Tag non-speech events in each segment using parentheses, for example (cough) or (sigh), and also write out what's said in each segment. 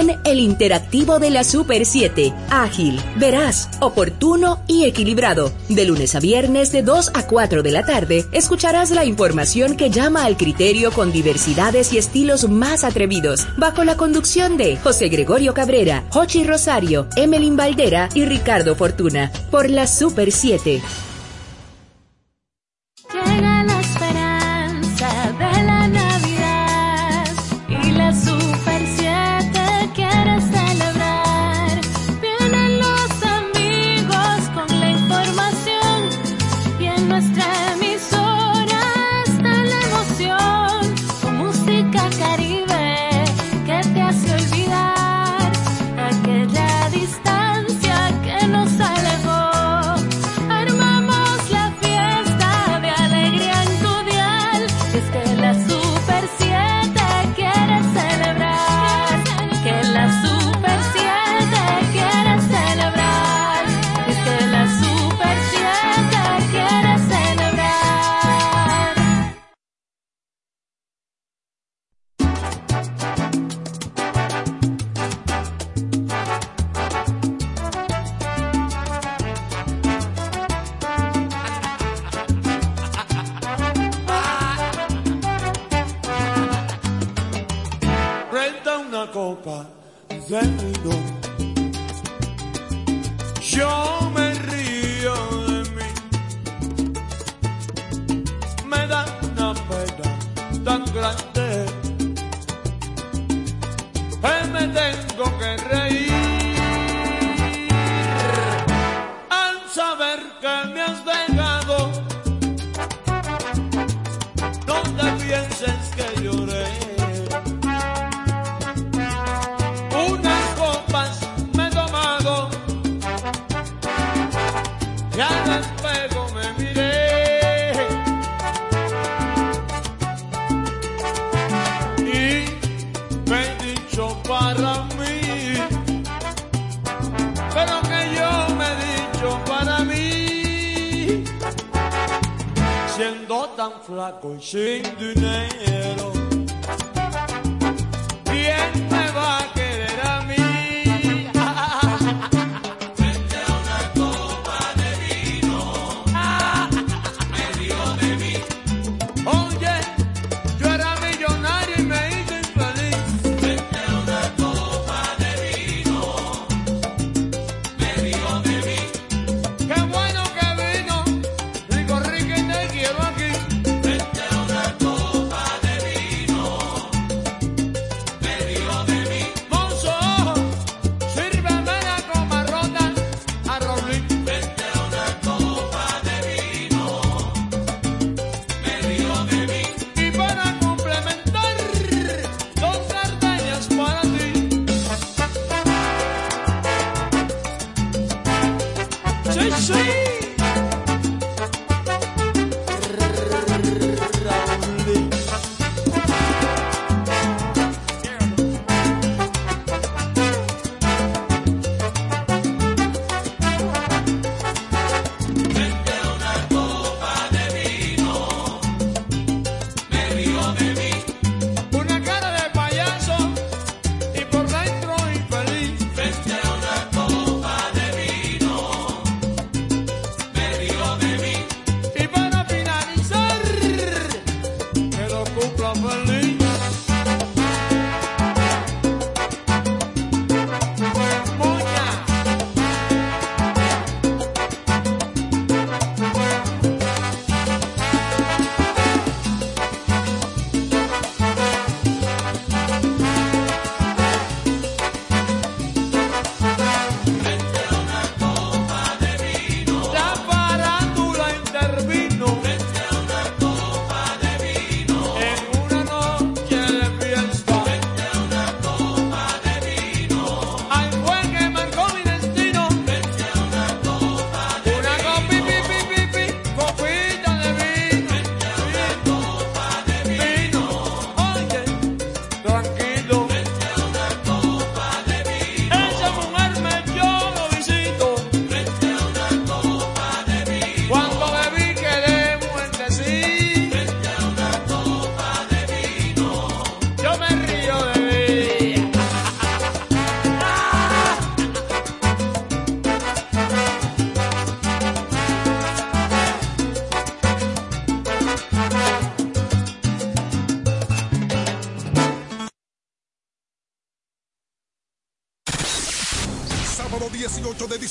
El interactivo de la Super 7. Ágil, veraz, oportuno y equilibrado. De lunes a viernes de 2 a 4 de la tarde, escucharás la información que llama al criterio con diversidades y estilos más atrevidos, bajo la conducción de José Gregorio Cabrera, Jochi Rosario, Emelín Valdera y Ricardo Fortuna, por la Super 7.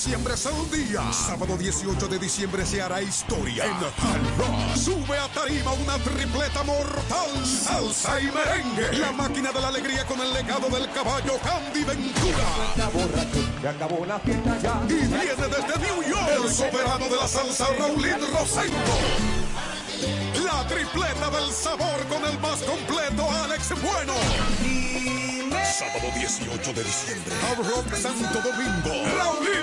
Diciembre es el día. Sábado 18 de diciembre se hará historia. En Hard Rock sube a tarima una tripleta mortal. Salsa y merengue. La máquina de la alegría con el legado del caballo Candy Ventura. acabó la fiesta ya. Y viene desde New York el soberano de la salsa Raulín Rosendo. La tripleta del sabor con el más completo Alex Bueno. Sábado 18 de diciembre. Hard Rock Santo Domingo. Raulín.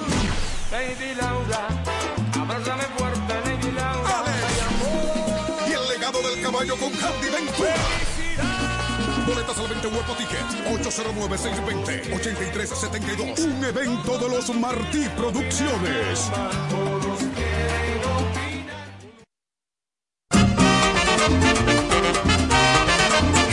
Laura, abrázame fuerte, Lady Laura. Alex. Y el legado del caballo con Candy Ventura. Boletas al 20 Huepo Ticket 809-620-8372. Un evento de los Martí Producciones.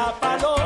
tierrita y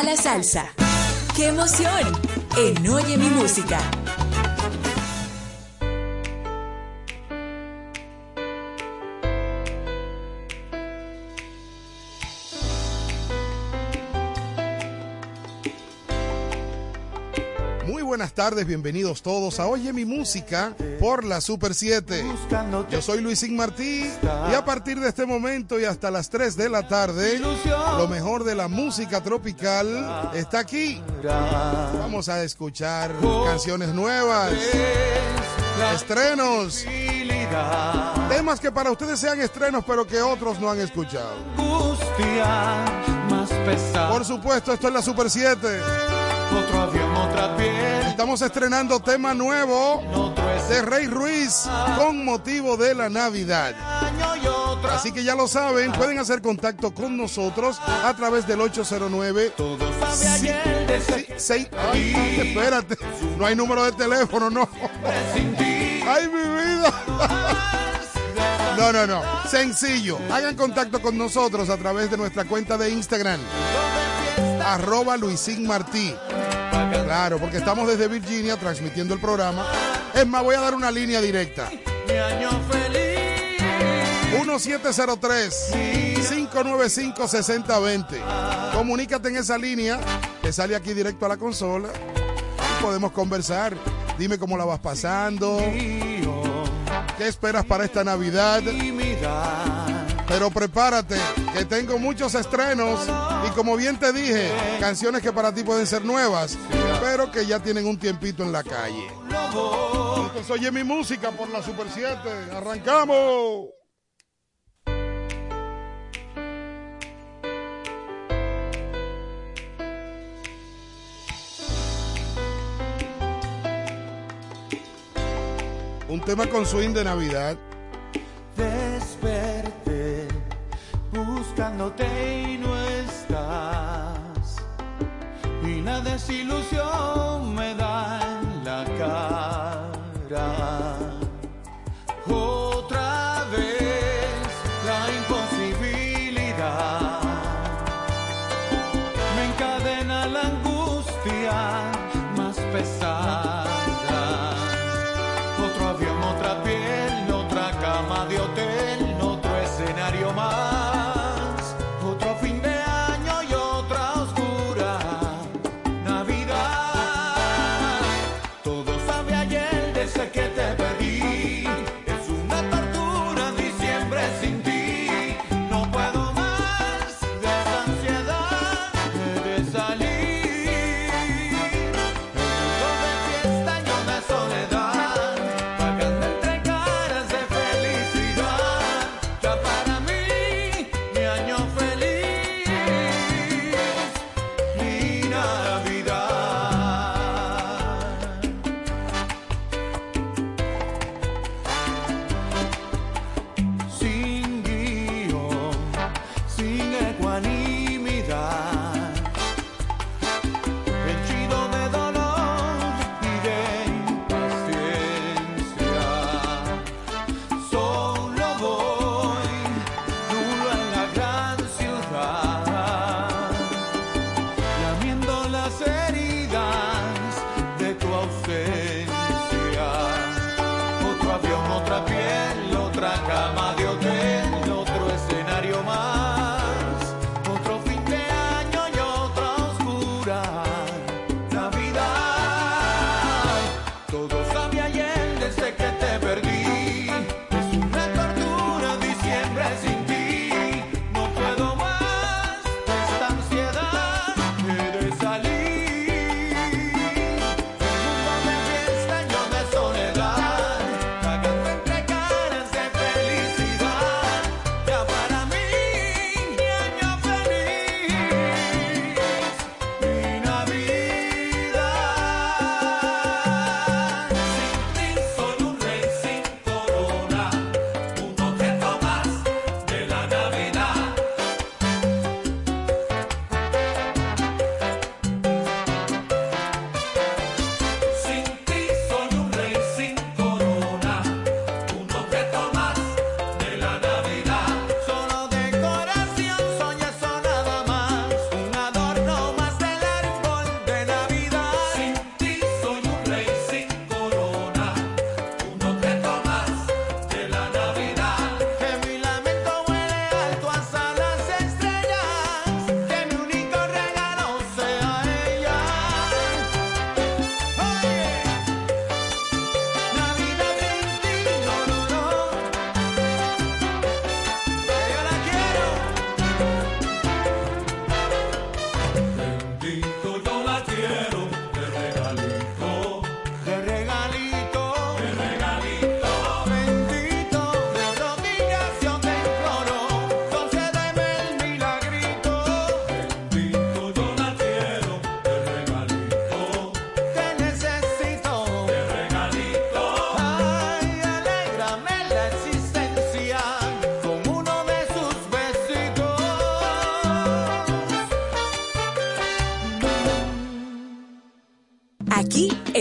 la salsa. ¡Qué emoción! En Oye mi música. Muy buenas tardes, bienvenidos todos a Oye mi música por la Super 7. Yo soy Luisín Martí y a partir de este momento y hasta las 3 de la tarde, lo mejor de la música tropical está aquí. Vamos a escuchar canciones nuevas, estrenos, temas que para ustedes sean estrenos pero que otros no han escuchado. Por supuesto, esto es la Super 7. Otro avión, otra piel, Estamos estrenando tema nuevo de Rey Ruiz con motivo de la Navidad. Así que ya lo saben, pueden hacer contacto con nosotros a través del 809 Todo sabe ayer de Sí, seis- Ay, espérate, no hay número de teléfono, no. Ay, mi vida. No, no, no. Sencillo. Hagan contacto con nosotros a través de nuestra cuenta de Instagram. Arroba Luisín Martí. Claro, porque estamos desde Virginia transmitiendo el programa. Es más, voy a dar una línea directa. 1703-595-6020. Comunícate en esa línea, te sale aquí directo a la consola podemos conversar. Dime cómo la vas pasando, qué esperas para esta Navidad. Pero prepárate, que tengo muchos estrenos y como bien te dije, canciones que para ti pueden ser nuevas pero que ya tienen un tiempito en la calle. Entonces oye mi música por la Super 7. ¡Arrancamos! Un tema con swing de Navidad. Desperté buscándote y no estás una desilusión me da en la cara.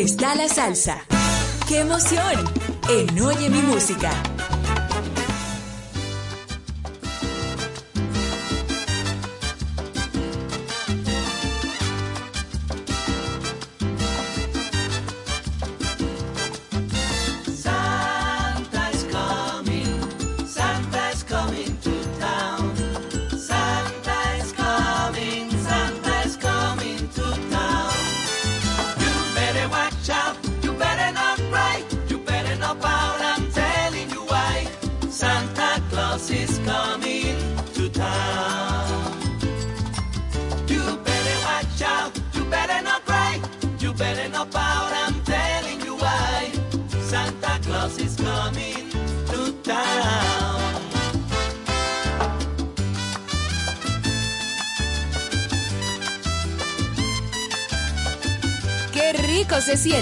está la salsa. ¡Qué emoción! En Oye mi música.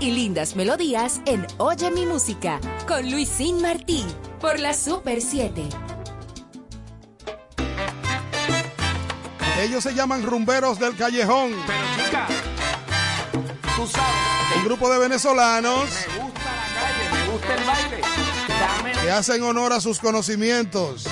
y lindas melodías en Oye mi música con Luisín Martí por la Super 7. Ellos se llaman Rumberos del Callejón. Pero chica, tú sabes. Un grupo de venezolanos. Me gusta la calle, me gusta el baile. Dame. Que hacen honor a sus conocimientos.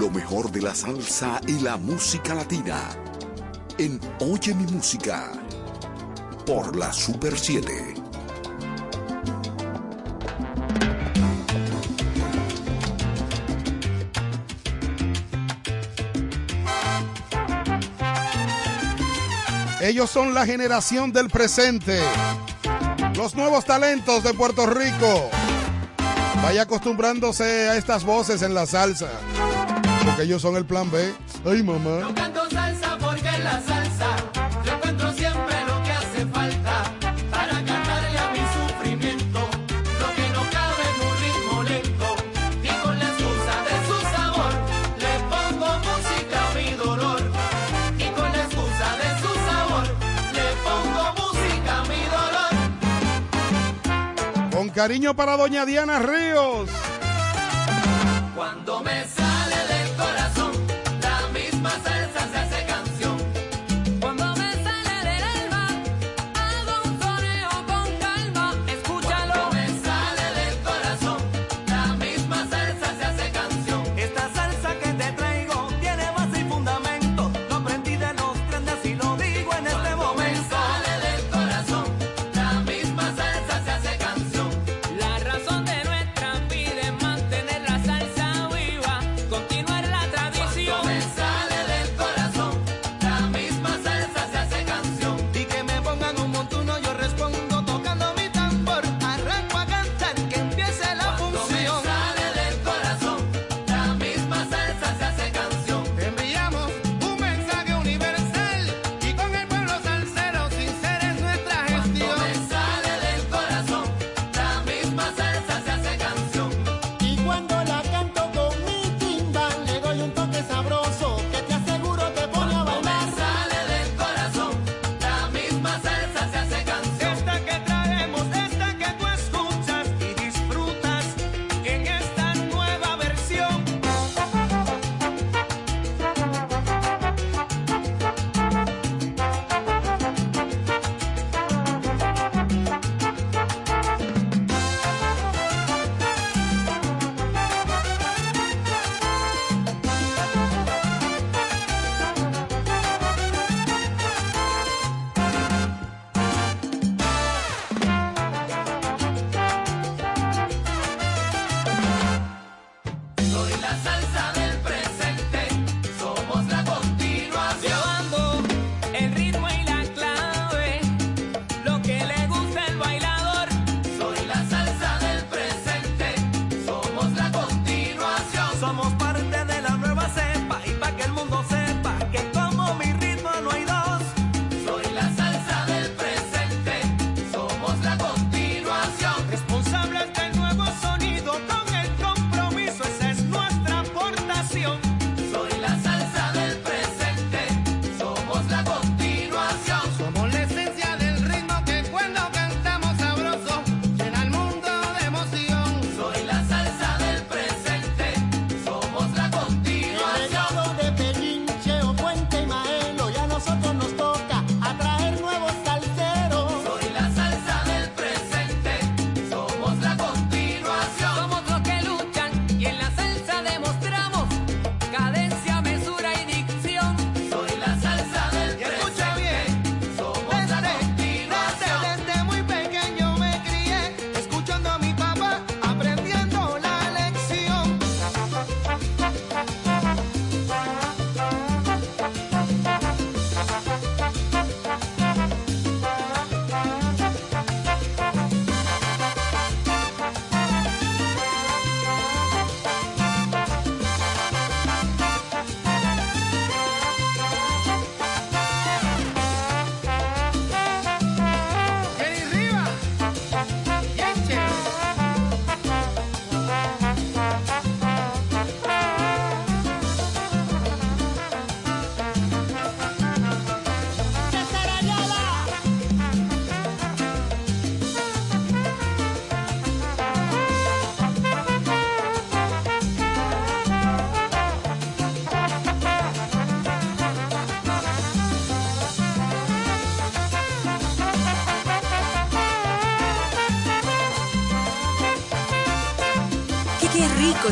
lo mejor de la salsa y la música latina en Oye mi música por la Super 7. Ellos son la generación del presente, los nuevos talentos de Puerto Rico. Vaya acostumbrándose a estas voces en la salsa. Porque ellos son el plan B. Ay, mamá. No canto salsa porque en la salsa yo encuentro siempre lo que hace falta para cantarle a mi sufrimiento. Lo que no cabe en un ritmo lento. Y con la excusa de su sabor le pongo música a mi dolor. Y con la excusa de su sabor le pongo música a mi dolor. Con cariño para doña Diana Ríos. Cuando me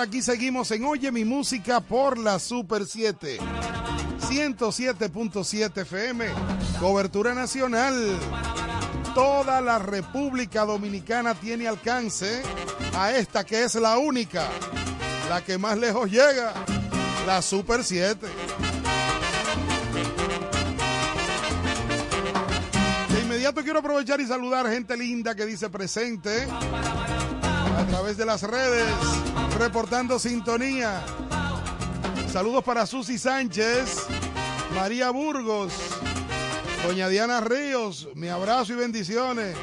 aquí seguimos en Oye mi música por la Super 7. 107.7 FM, cobertura nacional. Toda la República Dominicana tiene alcance a esta que es la única, la que más lejos llega, la Super 7. De inmediato quiero aprovechar y saludar gente linda que dice presente través de las redes, reportando sintonía. Saludos para Susi Sánchez, María Burgos, Doña Diana Ríos, mi abrazo y bendiciones.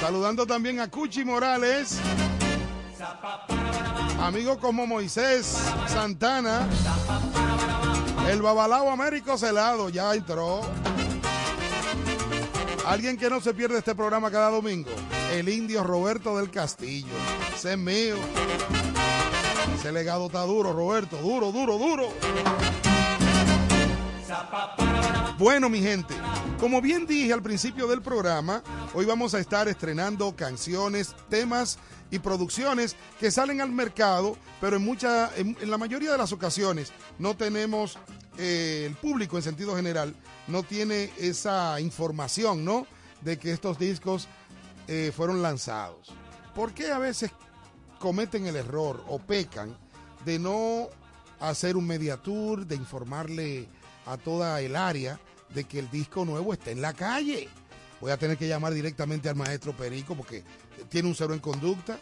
Saludando también a Cuchi Morales, amigo como Moisés Santana, el Babalao Américo Celado, ya entró. Alguien que no se pierde este programa cada domingo el indio Roberto del Castillo. Ese es mío. Ese legado está duro, Roberto. Duro, duro, duro. Bueno, mi gente, como bien dije al principio del programa, hoy vamos a estar estrenando canciones, temas y producciones que salen al mercado, pero en, mucha, en, la mayoría de las ocasiones no tenemos, eh, el público en sentido general, no tiene esa información, ¿no? De que estos discos eh, fueron lanzados. ¿Por qué a veces cometen el error o pecan de no hacer un mediatour, de informarle a toda el área de que el disco nuevo está en la calle? Voy a tener que llamar directamente al maestro Perico porque tiene un cero en conducta.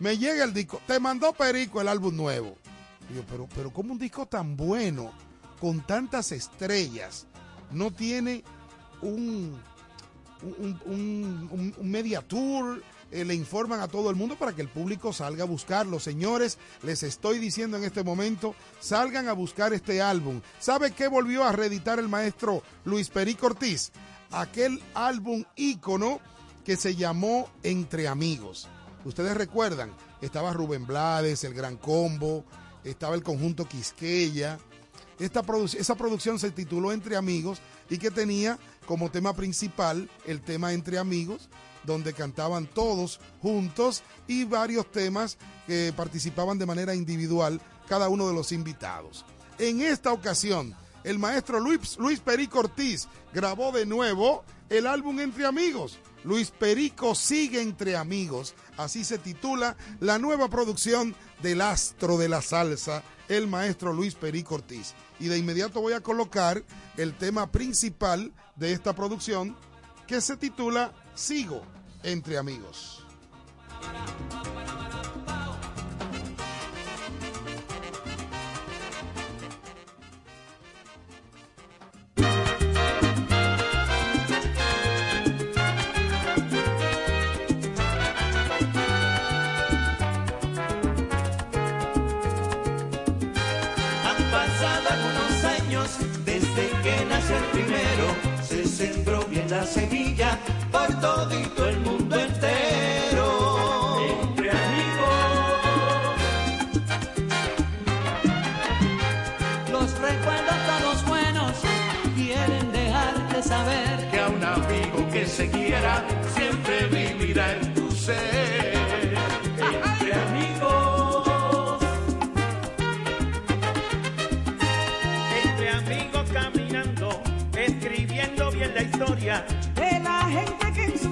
Me llega el disco, te mandó Perico el álbum nuevo. Yo, pero, pero ¿cómo un disco tan bueno, con tantas estrellas, no tiene un, un, un, un- media tour? Eh, le informan a todo el mundo para que el público salga a buscarlo. Señores, les estoy diciendo en este momento, salgan a buscar este álbum. ¿Sabe qué volvió a reeditar el maestro Luis Perico Ortiz? Aquel álbum ícono que se llamó Entre Amigos. Ustedes recuerdan, estaba Rubén Blades, el Gran Combo, estaba el conjunto Quisqueya. Esta produ- esa producción se tituló Entre Amigos y que tenía como tema principal el tema Entre Amigos, donde cantaban todos juntos y varios temas que participaban de manera individual cada uno de los invitados. En esta ocasión, el maestro Luis, Luis Perico Ortiz grabó de nuevo el álbum Entre Amigos. Luis Perico sigue entre amigos, así se titula la nueva producción del astro de la salsa, el maestro Luis Perico Ortiz. Y de inmediato voy a colocar el tema principal de esta producción que se titula Sigo entre amigos. Todito el mundo entero. Entre amigos. Los recuerdos todos buenos quieren dejarte saber Que a un amigo que se quiera siempre vivirá en tu ser. Entre amigos. Entre amigos caminando, escribiendo bien la historia. de la gente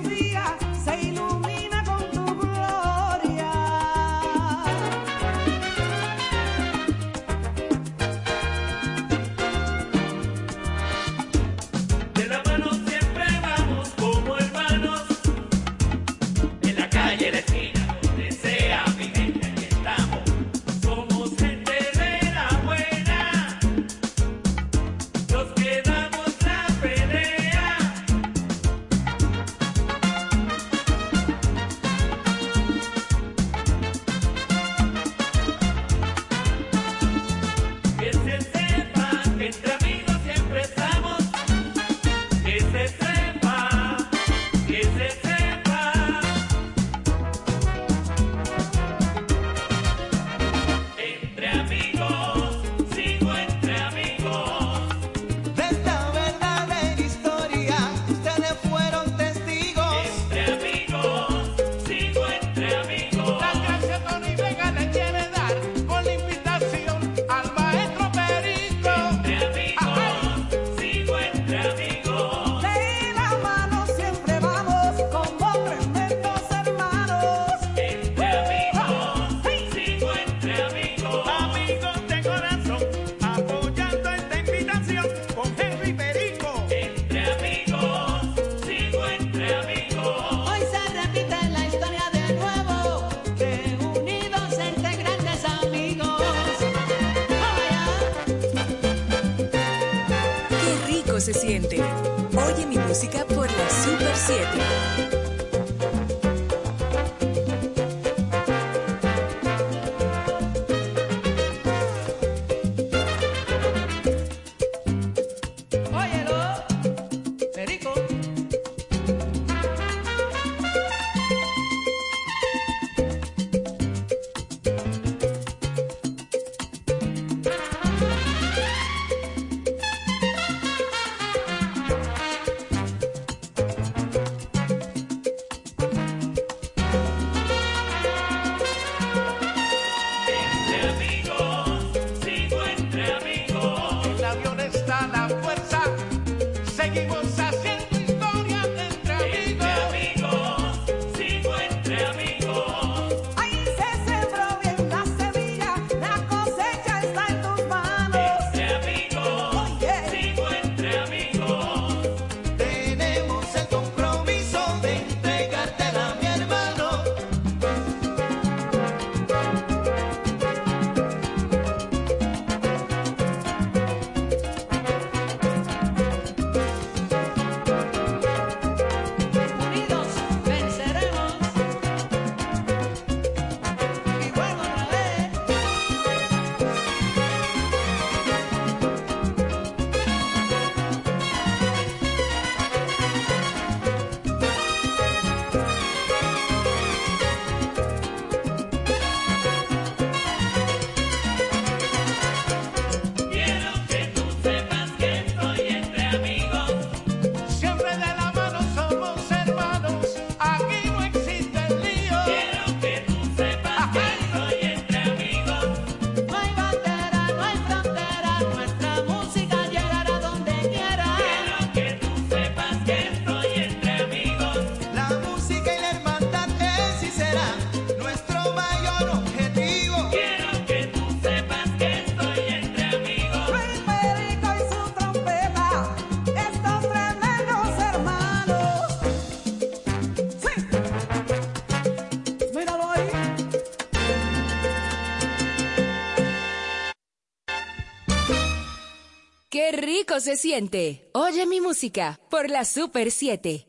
se siente. Oye mi música por la Super 7.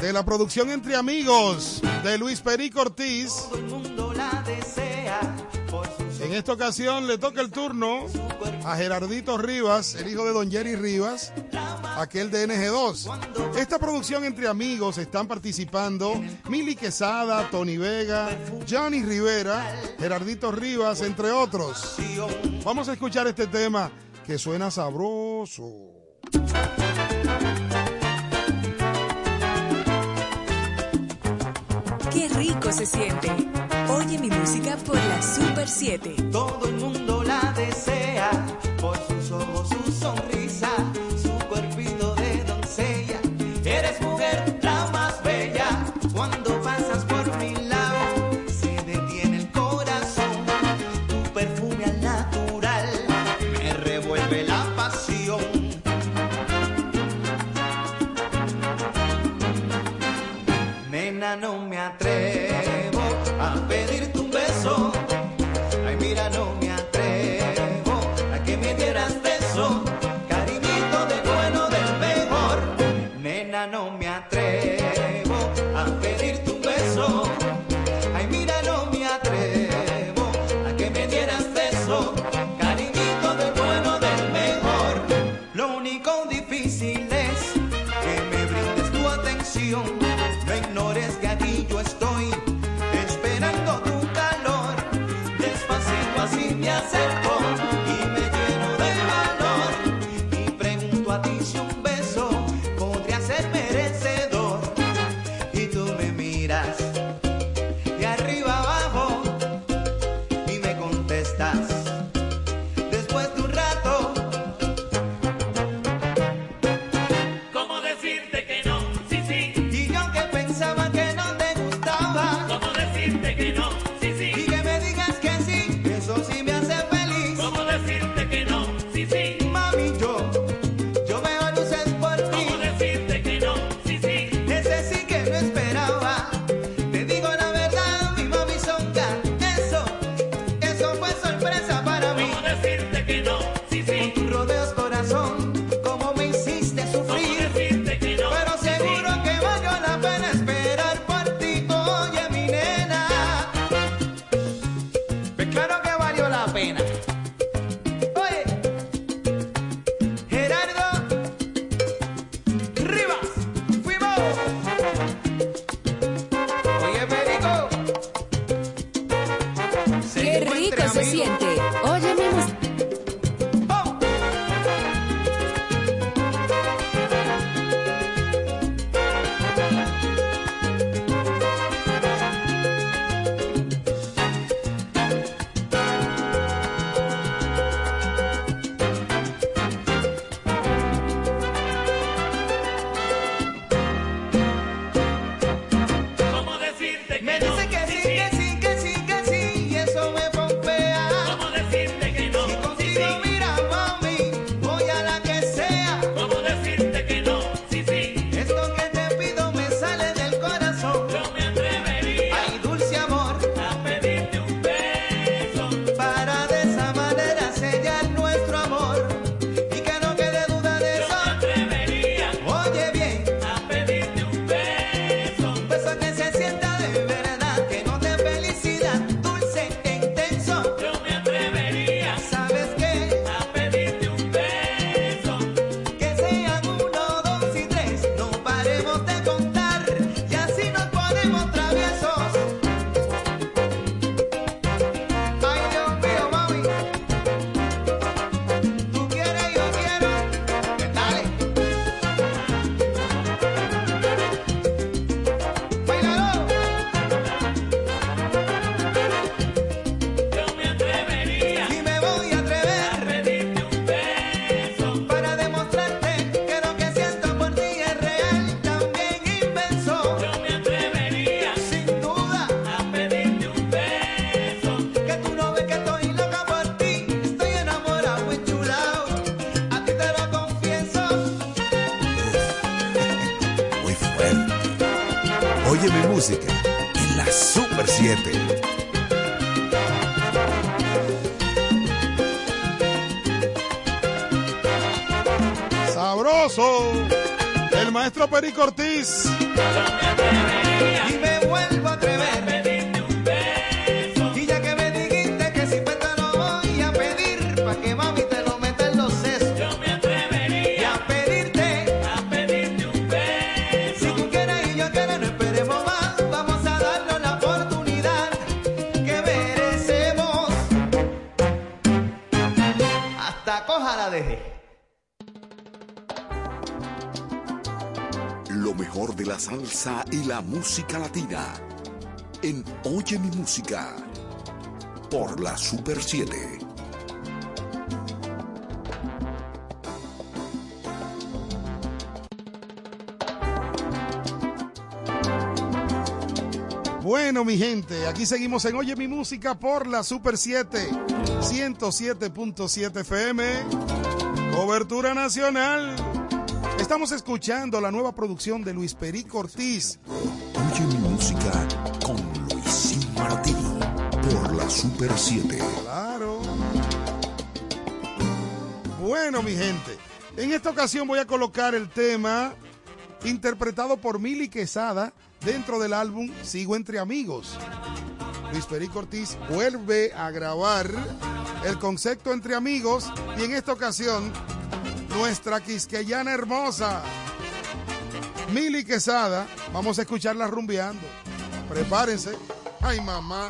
De la producción Entre Amigos de Luis Perico Ortiz. En esta ocasión le toca el turno a Gerardito Rivas, el hijo de Don Jerry Rivas, aquel de NG2. Esta producción Entre Amigos están participando Mili Quesada, Tony Vega, Johnny Rivera, Gerardito Rivas, entre otros. Vamos a escuchar este tema que suena sabroso. Qué rico se siente. Oye mi música por la Super 7. Todo el mundo la desea. Perico Ortiz. Música latina. En Oye mi música. Por la Super 7. Bueno, mi gente, aquí seguimos en Oye mi música por la Super 7, 107.7 FM, cobertura nacional. Estamos escuchando la nueva producción de Luis Perico Ortiz. Música con Luisín Martí. Por la Super 7. Claro. Bueno, mi gente, en esta ocasión voy a colocar el tema interpretado por Mili Quesada dentro del álbum Sigo entre amigos. Luis Perico Ortiz vuelve a grabar el concepto entre amigos y en esta ocasión nuestra quisqueyana hermosa Mili Quesada, vamos a escucharla rumbeando. Prepárense. Ay, mamá.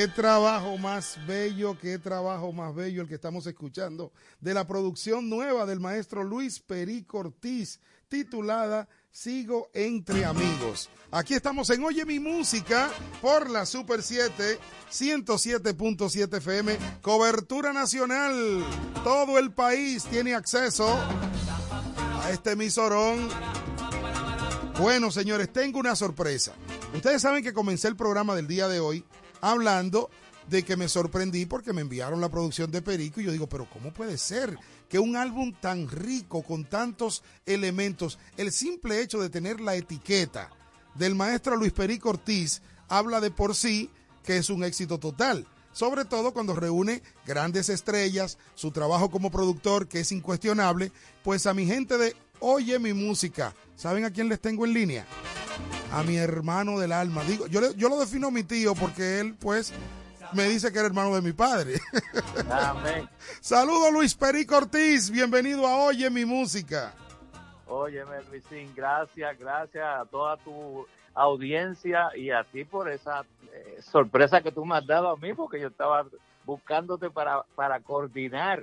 Qué trabajo más bello, qué trabajo más bello el que estamos escuchando de la producción nueva del maestro Luis Perico Ortiz, titulada Sigo entre amigos. Aquí estamos en Oye mi música por la Super 7 107.7 FM, cobertura nacional. Todo el país tiene acceso a este emisorón. Bueno, señores, tengo una sorpresa. Ustedes saben que comencé el programa del día de hoy hablando de que me sorprendí porque me enviaron la producción de Perico y yo digo, pero ¿cómo puede ser que un álbum tan rico con tantos elementos, el simple hecho de tener la etiqueta del maestro Luis Perico Ortiz habla de por sí que es un éxito total? Sobre todo cuando reúne grandes estrellas, su trabajo como productor que es incuestionable, pues a mi gente de Oye mi música, ¿saben a quién les tengo en línea? a mi hermano del alma. Digo, yo, le- yo lo defino a mi tío porque él, pues, me dice que era hermano de mi padre. Amén. (laughs) Saludos Luis Perico Ortiz, bienvenido a Oye mi música. Óyeme, Luisín, gracias, gracias a toda tu audiencia y a ti por esa eh, sorpresa que tú me has dado a mí, porque yo estaba buscándote para, para coordinar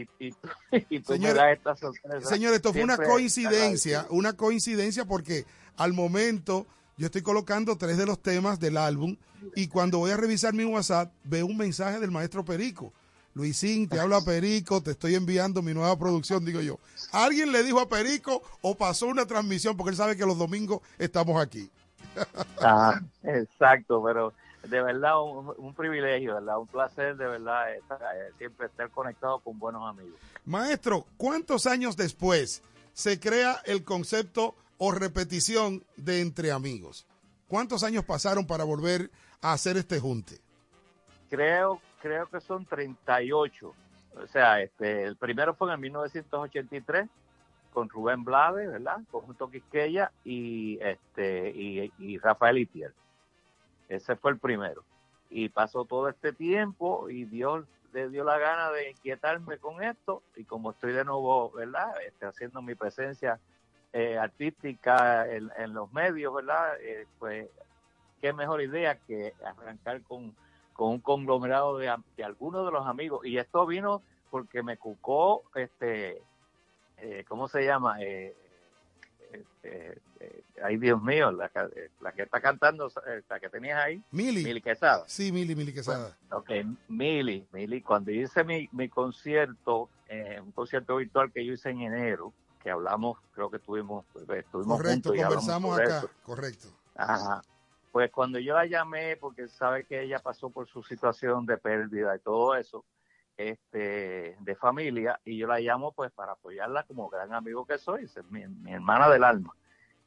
y, y, tú- (laughs) y tú Señor- me das esta sorpresa. Señor, esto fue una coincidencia, una coincidencia porque al momento yo estoy colocando tres de los temas del álbum y cuando voy a revisar mi WhatsApp veo un mensaje del maestro Perico. Luisín, te habla (laughs) Perico, te estoy enviando mi nueva producción, digo yo. ¿Alguien le dijo a Perico o pasó una transmisión? Porque él sabe que los domingos estamos aquí. (laughs) Ah, exacto, pero de verdad un, un privilegio, ¿verdad? Un placer de verdad estar, eh, siempre estar conectado con buenos amigos. Maestro, ¿cuántos años después se crea el concepto o repetición de entre amigos? ¿Cuántos años pasaron para volver a hacer este junte? creo creo que son 38 o sea este el primero fue en 1983 con Rubén Blades verdad conjunto Quisqueya y este y, y Rafael Itier ese fue el primero y pasó todo este tiempo y Dios le dio la gana de inquietarme con esto y como estoy de nuevo verdad este, haciendo mi presencia eh, artística en, los medios verdad Eh, pues qué mejor idea que arrancar con con un conglomerado de, de algunos de los amigos. Y esto vino porque me cucó, este, eh, ¿cómo se llama? Eh, ay, Dios mío, la, ca- eh, la que está cantando, eh, la que tenías ahí. Mili. Mili Quesada. Sí, Mili, Mili Quesada. Ok, Mili, Mili, cuando hice mi, mi concierto, eh, un concierto virtual que yo hice en enero, que hablamos, creo que estuvimos, estuvimos Correcto, juntos y conversamos acá. eso. Correcto. Ajá. Pues cuando yo la llamé, porque sabe que ella pasó por su situación de pérdida y todo eso, este, de familia, y yo la llamo pues para apoyarla como gran amigo que soy, es mi, mi hermana del alma.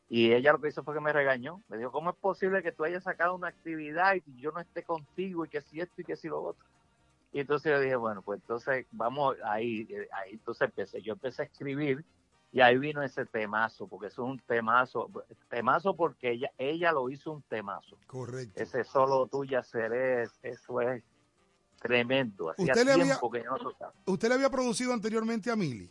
Y ella lo que hizo fue que me regañó. Me dijo, ¿cómo es posible que tú hayas sacado una actividad y yo no esté contigo y que si esto y que si lo otro? Y entonces yo dije, bueno, pues entonces vamos ahí, eh, ahí entonces empecé, yo empecé a escribir y ahí vino ese temazo, porque es un temazo, temazo porque ella, ella lo hizo un temazo. Correcto. Ese solo tuya seré, eso es tremendo. Hacía ¿Usted le había- tiempo que yo no tocaba. ¿Usted le había producido anteriormente a Mili?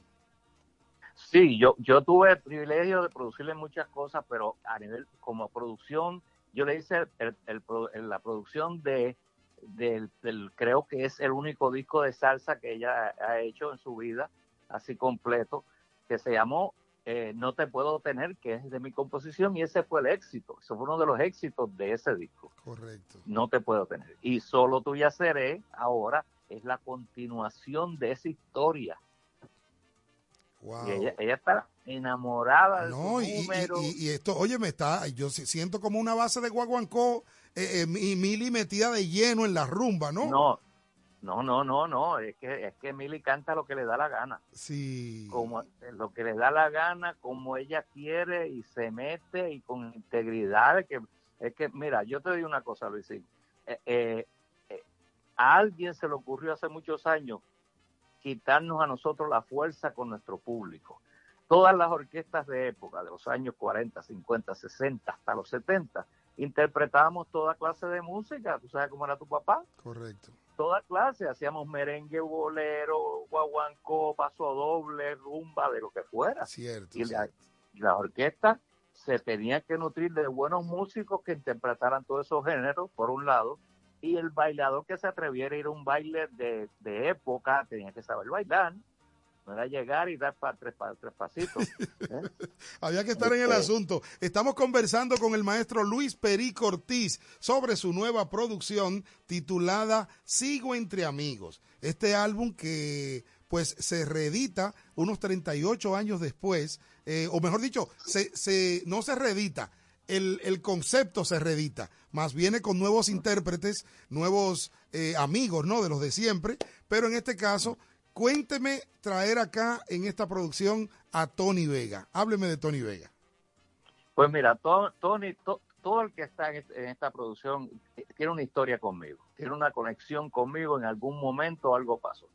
Sí, yo, yo tuve el privilegio de producirle muchas cosas, pero a nivel como producción, yo le hice el- el el- la producción de del, del- creo que es el único disco de salsa que ella ha, ha hecho en su vida, así completo, que se llamó eh, No te puedo tener, que es de mi composición, y ese fue el éxito, eso fue uno de los éxitos de ese disco. Correcto. No te puedo tener. Y solo tuya seré, ahora, es la continuación de esa historia. Wow. Y ella, ella está enamorada de su y- número. y- y esto, oye, me está, yo si- siento como una base de guaguancó eh, eh, y Mili metida de lleno en la rumba, ¿no? No, no, no, no, no, es que es que Milly canta lo que le da la gana, Sí. como lo que le da la gana, como ella quiere y se mete y con integridad, que es que mira, yo te digo una cosa, Luisín, eh, eh, eh, a alguien se le ocurrió hace muchos años quitarnos a nosotros la fuerza con nuestro público. Todas las orquestas de época, de los años 40, 50, 60, hasta los 70, interpretábamos toda clase de música. ¿Tú sabes cómo era tu papá? Correcto. Toda clase. Hacíamos merengue, bolero, guaguancó, paso doble, rumba, de lo que fuera. Cierto. Y la- y las orquestas se tenían que nutrir de buenos músicos que interpretaran todos esos géneros, por un lado, y el bailador que se atreviera a ir a un baile de, de época tenía que saber bailar. No era llegar y dar pa- tres, pa- tres pasitos. (laughs) ¿eh? Había que estar en el Este- asunto. Estamos conversando con el maestro Luis Perico Ortiz sobre su nueva producción titulada Sigo entre amigos. Este álbum que pues se reedita unos 38 años después, eh, o mejor dicho, se, se- no se reedita, el, el concepto se reedita, más viene con nuevos intérpretes, nuevos eh, amigos, ¿no? De los de siempre, pero en este caso, cuénteme traer acá en esta producción a Tony Vega. Hábleme de Tony Vega. Pues mira, to- Tony, to- todo el que está en, en esta producción tiene una historia conmigo, tiene una conexión conmigo, en algún momento algo pasó.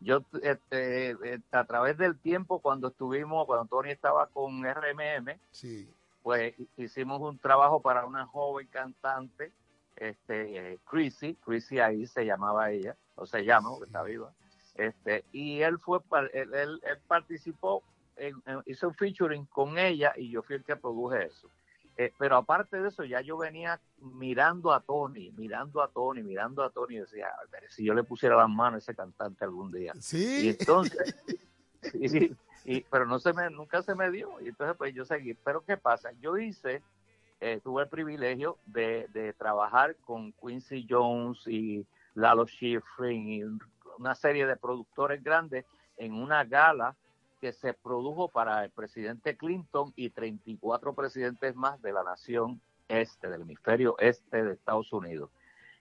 Yo, este, eh, a través del tiempo, cuando estuvimos, cuando Tony estaba con RMM, Sí. Pues hi- hicimos un trabajo para una joven cantante, este, eh, Chrissy, Chrissy ahí se llamaba ella, o se llama, porque está viva, este, y él fue, él, él- él participó, en- en- hizo un featuring con ella y yo fui el que produje eso. Eh, pero aparte de eso, ya yo venía mirando a Tony, mirando a Tony, mirando a Tony, y decía, "A ver, si yo le pusiera las manos a ese cantante algún día. Sí. Y entonces, (laughs) y- y- pero no se me, nunca se me dio. Y entonces, pues yo seguí. Pero ¿qué pasa? Yo hice, eh, tuve el privilegio de, de trabajar con Quincy Jones y Lalo Schifrin y una serie de productores grandes en una gala que se produjo para el presidente Clinton y 34 presidentes más de la nación este, del hemisferio este de Estados Unidos.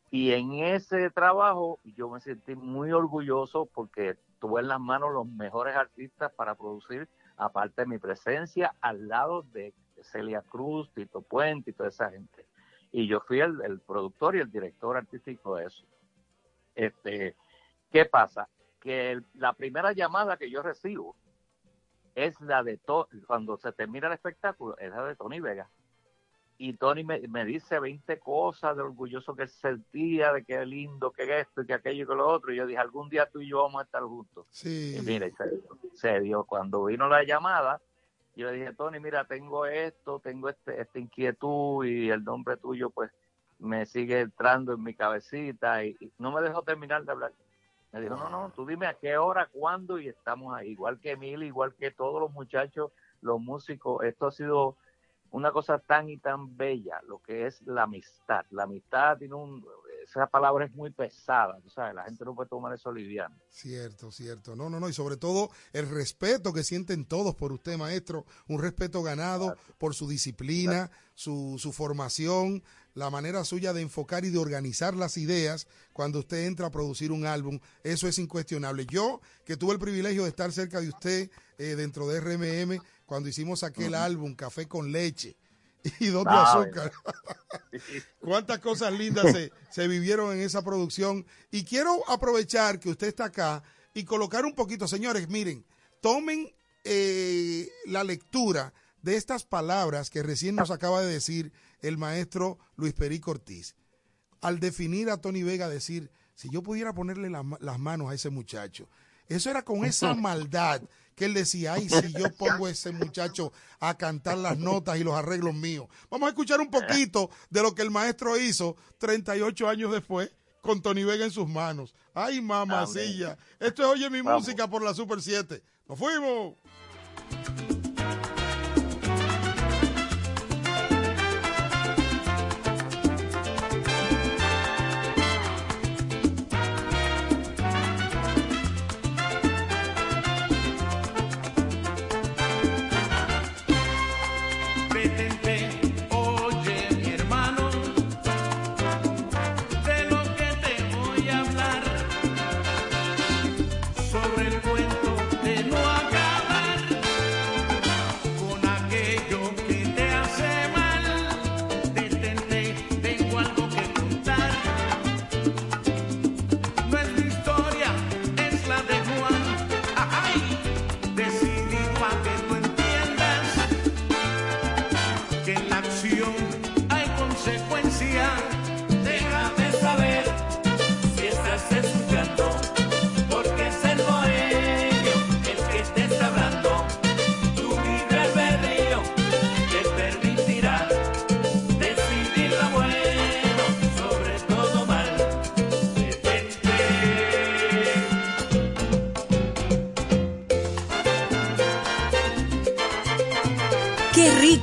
Y en ese trabajo yo me sentí muy orgulloso porque tuve en las manos los mejores artistas para producir, aparte de mi presencia, al lado de Celia Cruz, Tito Puente y toda esa gente. Y yo fui el, productor y el director artístico de eso. Este, ¿Qué pasa? Que la primera llamada que yo recibo es la de To- cuando se termina el espectáculo, es la de Tony Vega. Y Tony me, me dice 20 cosas de orgulloso que sentía, de que lindo, que esto, y que aquello, y que lo otro. Y yo dije, algún día tú y yo vamos a estar juntos. Sí. Y mira, se, se dio. Cuando vino la llamada, yo le dije, Tony, mira, tengo esto, tengo este, esta inquietud y el nombre tuyo, pues, me sigue entrando en mi cabecita. Y, y no me dejó terminar de hablar. Me dijo, no, no, tú dime a qué hora, cuándo, y estamos ahí. Igual que Emil, igual que todos los muchachos, los músicos. Esto ha sido una cosa tan y tan bella, lo que es la amistad. La amistad tiene un... Esa palabra es muy pesada, tú sabes, la gente no puede tomar eso liviano. Cierto, cierto. No, no, no. Y sobre todo el respeto que sienten todos por usted, maestro. Un respeto ganado por su disciplina, su, su formación, la manera suya de enfocar y de organizar las ideas cuando usted entra a producir un álbum. Eso es incuestionable. Yo, que tuve el privilegio de estar cerca de usted eh, dentro de RMM, cuando hicimos aquel álbum Café con Leche y Dos de Azúcar. (laughs) Cuántas cosas lindas se, se vivieron en esa producción. Y quiero aprovechar que usted está acá y colocar un poquito, señores, miren, tomen eh, la lectura de estas palabras que recién nos acaba de decir el maestro Luis Perico Ortiz. Al definir a Tony Vega, decir, si yo pudiera ponerle la las manos a ese muchacho, eso era con esa (laughs) maldad que él decía, ay, si yo pongo a ese muchacho a cantar las notas y los arreglos míos. Vamos a escuchar un poquito de lo que el maestro hizo 38 años después con Tony Vega en sus manos. Ay, mamacilla. Esto es Oye mi Vamos. música por la Super 7. ¡Nos fuimos!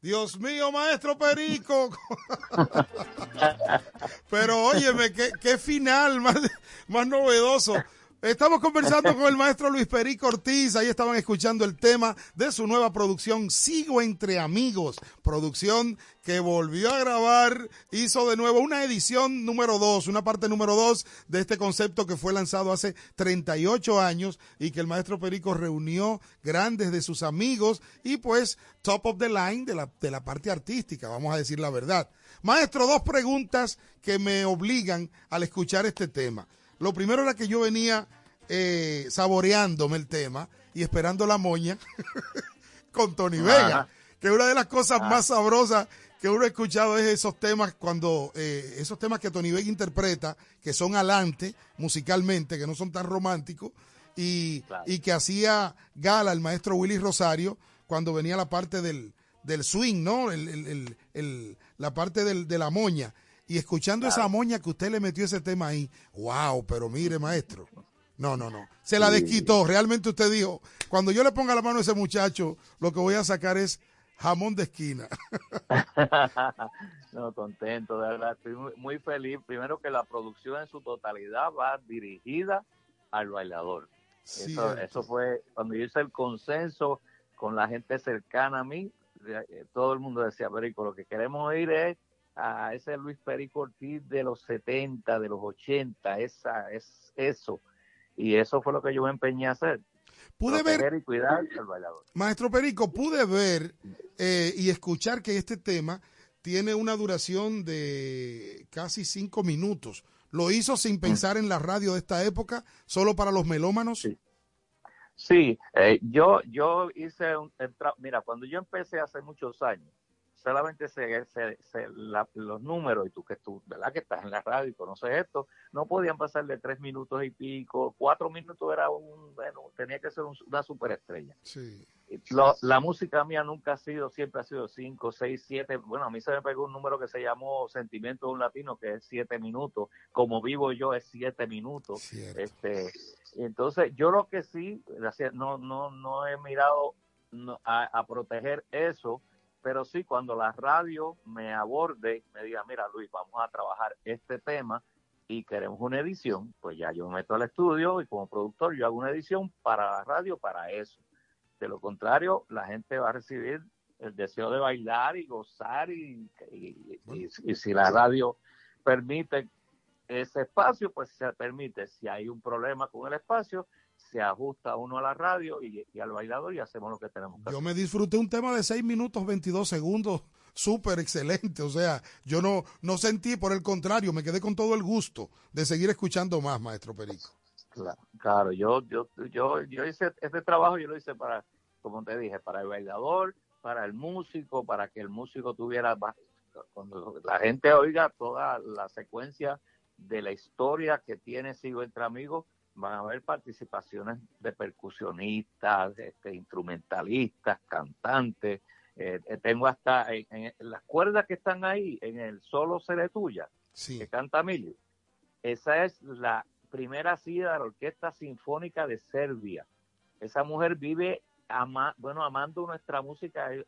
Dios mío, maestro Perico. (laughs) Pero óyeme, qué, qué final más, más novedoso. Estamos conversando (laughs) con el maestro Luis Perico Ortiz. Ahí estaban escuchando el tema de su nueva producción, Sigo entre Amigos. Producción que volvió a grabar, hizo de nuevo una edición número 2, una parte número 2 de este concepto que fue lanzado hace 38 años y que el maestro Perico reunió grandes de sus amigos y pues top of the line de la, de la parte artística, vamos a decir la verdad. Maestro, dos preguntas que me obligan al escuchar este tema. Lo primero era que yo venía eh, saboreándome el tema y esperando la moña (laughs) con Tony Vega, que una de las cosas Ah. más sabrosas que uno ha escuchado es esos temas cuando eh, esos temas que Tony Vega interpreta, que son alante musicalmente, que no son tan románticos, y, y que hacía gala el maestro Willy Rosario cuando venía la parte del, del swing, ¿no? El, el- el- el- la parte del, de la moña. Y escuchando esa moña que usted le metió ese tema ahí, wow, pero mire, maestro. No, no, no. Se la Sí. desquitó. Realmente usted dijo, cuando yo le ponga la mano a ese muchacho, lo que voy a sacar es jamón de esquina. (laughs) no, contento, de verdad. Estoy muy, muy feliz. Primero que la producción en su totalidad va dirigida al bailador. Eso, Cierto. eso fue cuando yo hice el consenso con la gente cercana a mí. eh, Todo el mundo decía, Perico, lo que queremos oír es a ese Luis Perico Ortiz de los 70, de los 80, esa, es eso. Y eso fue lo que yo me empeñé a hacer. Pude ver- y cuidar al bailador. Maestro Perico, pude ver eh, y escuchar que este tema tiene una duración de casi cinco minutos. ¿Lo hizo sin pensar en la radio de esta época, solo para los melómanos? Sí, eh, yo, yo hice un, mira, cuando yo empecé hace muchos años, solamente se, se- se- la- los números, y tú que tú, ¿verdad? Que estás en la radio y conoces esto, no podían pasar de tres minutos y pico, cuatro minutos era un, bueno, tenía que ser un- una superestrella. Sí. Lo- la música mía nunca ha sido, siempre ha sido cinco, seis, siete. Bueno, a mí se me pegó un número que se llamó Sentimiento de un Latino, que es siete minutos. Como vivo yo es siete minutos. Este, entonces, yo lo que sí, no, no, no he mirado a proteger eso, pero sí cuando la radio me aborde, me diga, mira Luis, vamos a trabajar este tema y queremos una edición, pues ya yo me meto al estudio y como productor yo hago una edición para la radio para eso. De lo contrario, la gente va a recibir el deseo de bailar y gozar y, y- y- y si la radio permite ese espacio, pues se permite. Si hay un problema con el espacio, se ajusta uno a la radio y, y al bailador y hacemos lo que tenemos que Yo hacer. me disfruté un tema de 6 minutos 22 segundos, (laughs) súper excelente. O sea, yo no, no sentí, por el contrario, me quedé con todo el gusto de seguir escuchando más, maestro Perico. Claro, claro, yo, yo, yo, yo hice este trabajo, yo lo hice para, como te dije, para el bailador, para el músico, para que el músico tuviera, cuando la gente oiga toda la secuencia de la historia que tiene Sigo entre Amigos, van a haber participaciones de percusionistas, este, instrumentalistas, cantantes. Eh, eh, tengo hasta en, en las cuerdas que están ahí, en el solo seré tuya, que canta Emilio. Esa es la primera silla de la Orquesta Sinfónica de Serbia. Esa mujer vive, ama- bueno, amando nuestra música, es,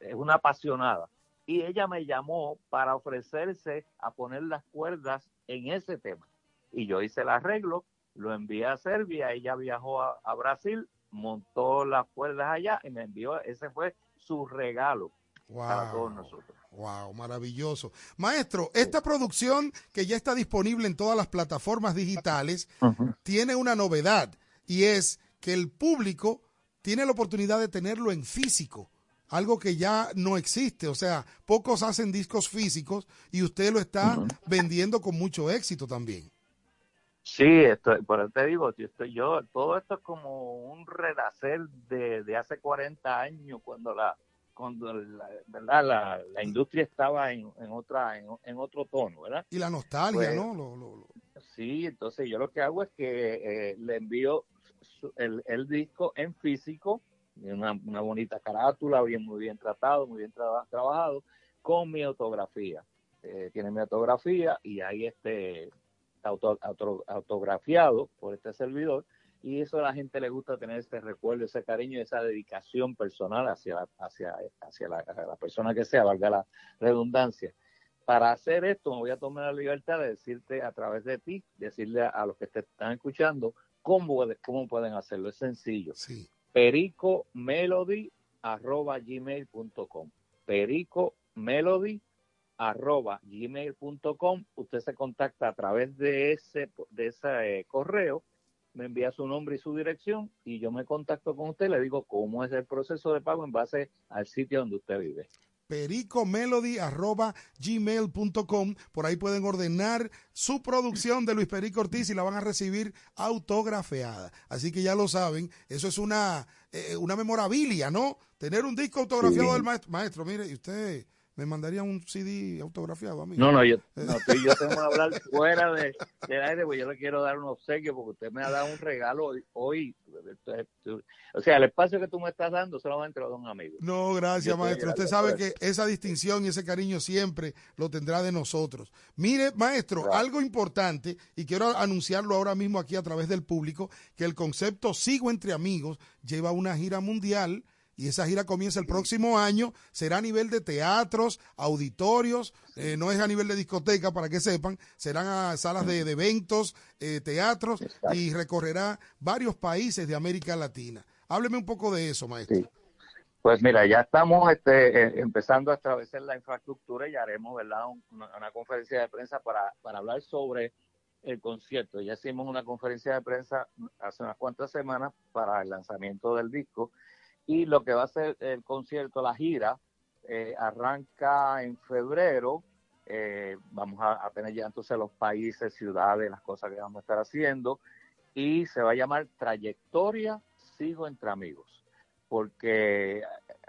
es una apasionada. Y ella me llamó para ofrecerse a poner las cuerdas en ese tema. Y yo hice el arreglo, lo envié a Serbia, ella viajó a, a Brasil, montó las cuerdas allá y me envió, ese fue su regalo para todos nosotros. Wow, maravilloso. Maestro, esta producción que ya está disponible en todas las plataformas digitales tiene una novedad y es que el público tiene la oportunidad de tenerlo en físico, algo que ya no existe. O sea, pocos hacen discos físicos y usted lo está vendiendo con mucho éxito también. Sí, estoy, por eso te digo, yo, estoy, yo, todo esto es como un renacer de, de hace 40 años cuando la cuando la, ¿verdad? la, la industria estaba en, en otra en, en otro tono, ¿verdad? Y la nostalgia, Pues, ¿no? Lo- lo- lo- Sí, entonces yo lo que hago es que eh, le envío su- el, el disco en físico, una, una bonita carátula, bien muy bien tratado, muy bien traba- trabajado, con mi autografía. Eh, tiene mi autografía y ahí este auto, auto- autografiado por este servidor y eso a la gente le gusta tener ese recuerdo, ese cariño, esa dedicación personal hacia, hacia, hacia la, la persona que sea, valga la redundancia. Para hacer esto me voy a tomar la libertad de decirte a través de ti, decirle a, a los que te están escuchando cómo, cómo pueden hacerlo. Es sencillo. Sí. Perico Melody arroba gmail.com. Perico Melody arroba gmail.com. Usted se contacta a través de ese, de ese eh, correo, me envía su nombre y su dirección y yo me contacto con usted y le digo cómo es el proceso de pago en base al sitio donde usted vive. pericomelody arroba gmail.com. Por ahí pueden ordenar su producción de Luis Perico Ortiz y la van a recibir autografiada. Así que ya lo saben, eso es una, eh, una memorabilia, ¿no? Tener un disco autografiado Sí. del maestro. Maestro, mire, y usted me mandaría un CD autografiado a mí. No, no, yo, no, tú y yo tenemos que hablar (laughs) fuera de, del aire, porque yo le quiero dar un obsequio, porque usted me ha dado un regalo hoy. hoy. O sea, el espacio que tú me estás dando solamente lo da un amigo. No, gracias, Yo maestro. Usted sabe por que esa distinción y ese cariño siempre lo tendrá de nosotros. Mire, maestro, algo importante, y quiero anunciarlo ahora mismo aquí a través del público, que el concepto Sigo entre amigos lleva una gira mundial y esa gira comienza el próximo año, será a nivel de teatros, auditorios, eh, no es a nivel de discoteca para que sepan, serán a salas de, de eventos, eh, teatros y recorrerá varios países de América Latina. Hábleme un poco de eso, maestro. Pues mira, ya estamos este, eh, empezando a establecer la infraestructura y haremos ¿verdad? Un- una, una conferencia de prensa para, para hablar sobre el concierto. Ya hicimos una conferencia de prensa hace unas cuantas semanas para el lanzamiento del disco y lo que va a ser el concierto, la gira, eh, arranca en febrero. Eh, vamos a, tener ya entonces los países, ciudades, las cosas que vamos a estar haciendo y se va a llamar Trayectoria Sigo entre Amigos porque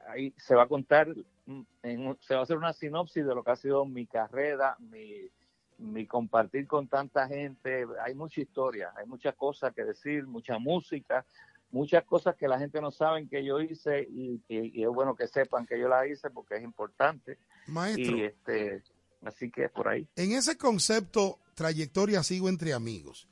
ahí se va a contar, mm, se va a hacer una sinopsis de lo que ha sido mi carrera, mi compartir con tanta gente. Hay mucha historia, hay muchas cosas que decir, mucha música, muchas cosas que la gente no sabe que yo hice y, y- y es bueno que sepan que yo las hice porque es importante. Maestro. Y este, así que es por ahí. En ese concepto, trayectoria sigo entre amigos.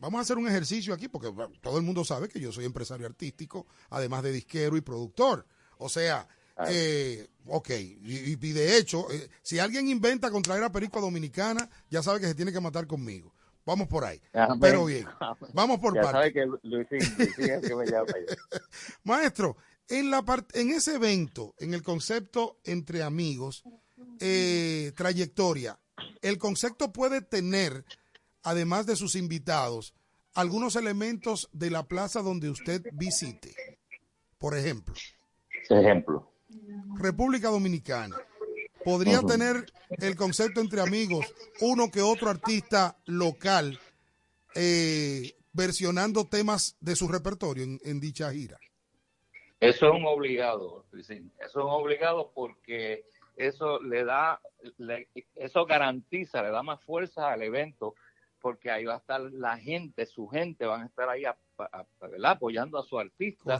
Vamos a hacer un ejercicio aquí porque bueno, todo el mundo sabe que yo soy empresario artístico, además de disquero y productor. O sea, eh, ok, y, y de hecho, eh, si alguien inventa contraer a Perico Dominicana, ya sabe que se tiene que matar conmigo. Vamos por ahí. Amén. Pero bien, vamos por ya partes. sabe que Luisín, Luisín es que me llama. (laughs) Maestro, en, la part- en ese evento, en el concepto entre amigos, eh, trayectoria, el concepto puede tener, además de sus invitados, algunos elementos de la plaza donde usted visite. Por ejemplo, Ejemplo. República Dominicana. Podría tener el concepto entre amigos uno que otro artista local eh, versionando temas de su repertorio en- en dicha gira. Eso es un obligado, Luisín. Eso es un obligado porque eso le da, le- eso garantiza, le da más fuerza al evento porque ahí va a estar la gente, su gente van a estar ahí a- a- ¿verdad? apoyando a su artista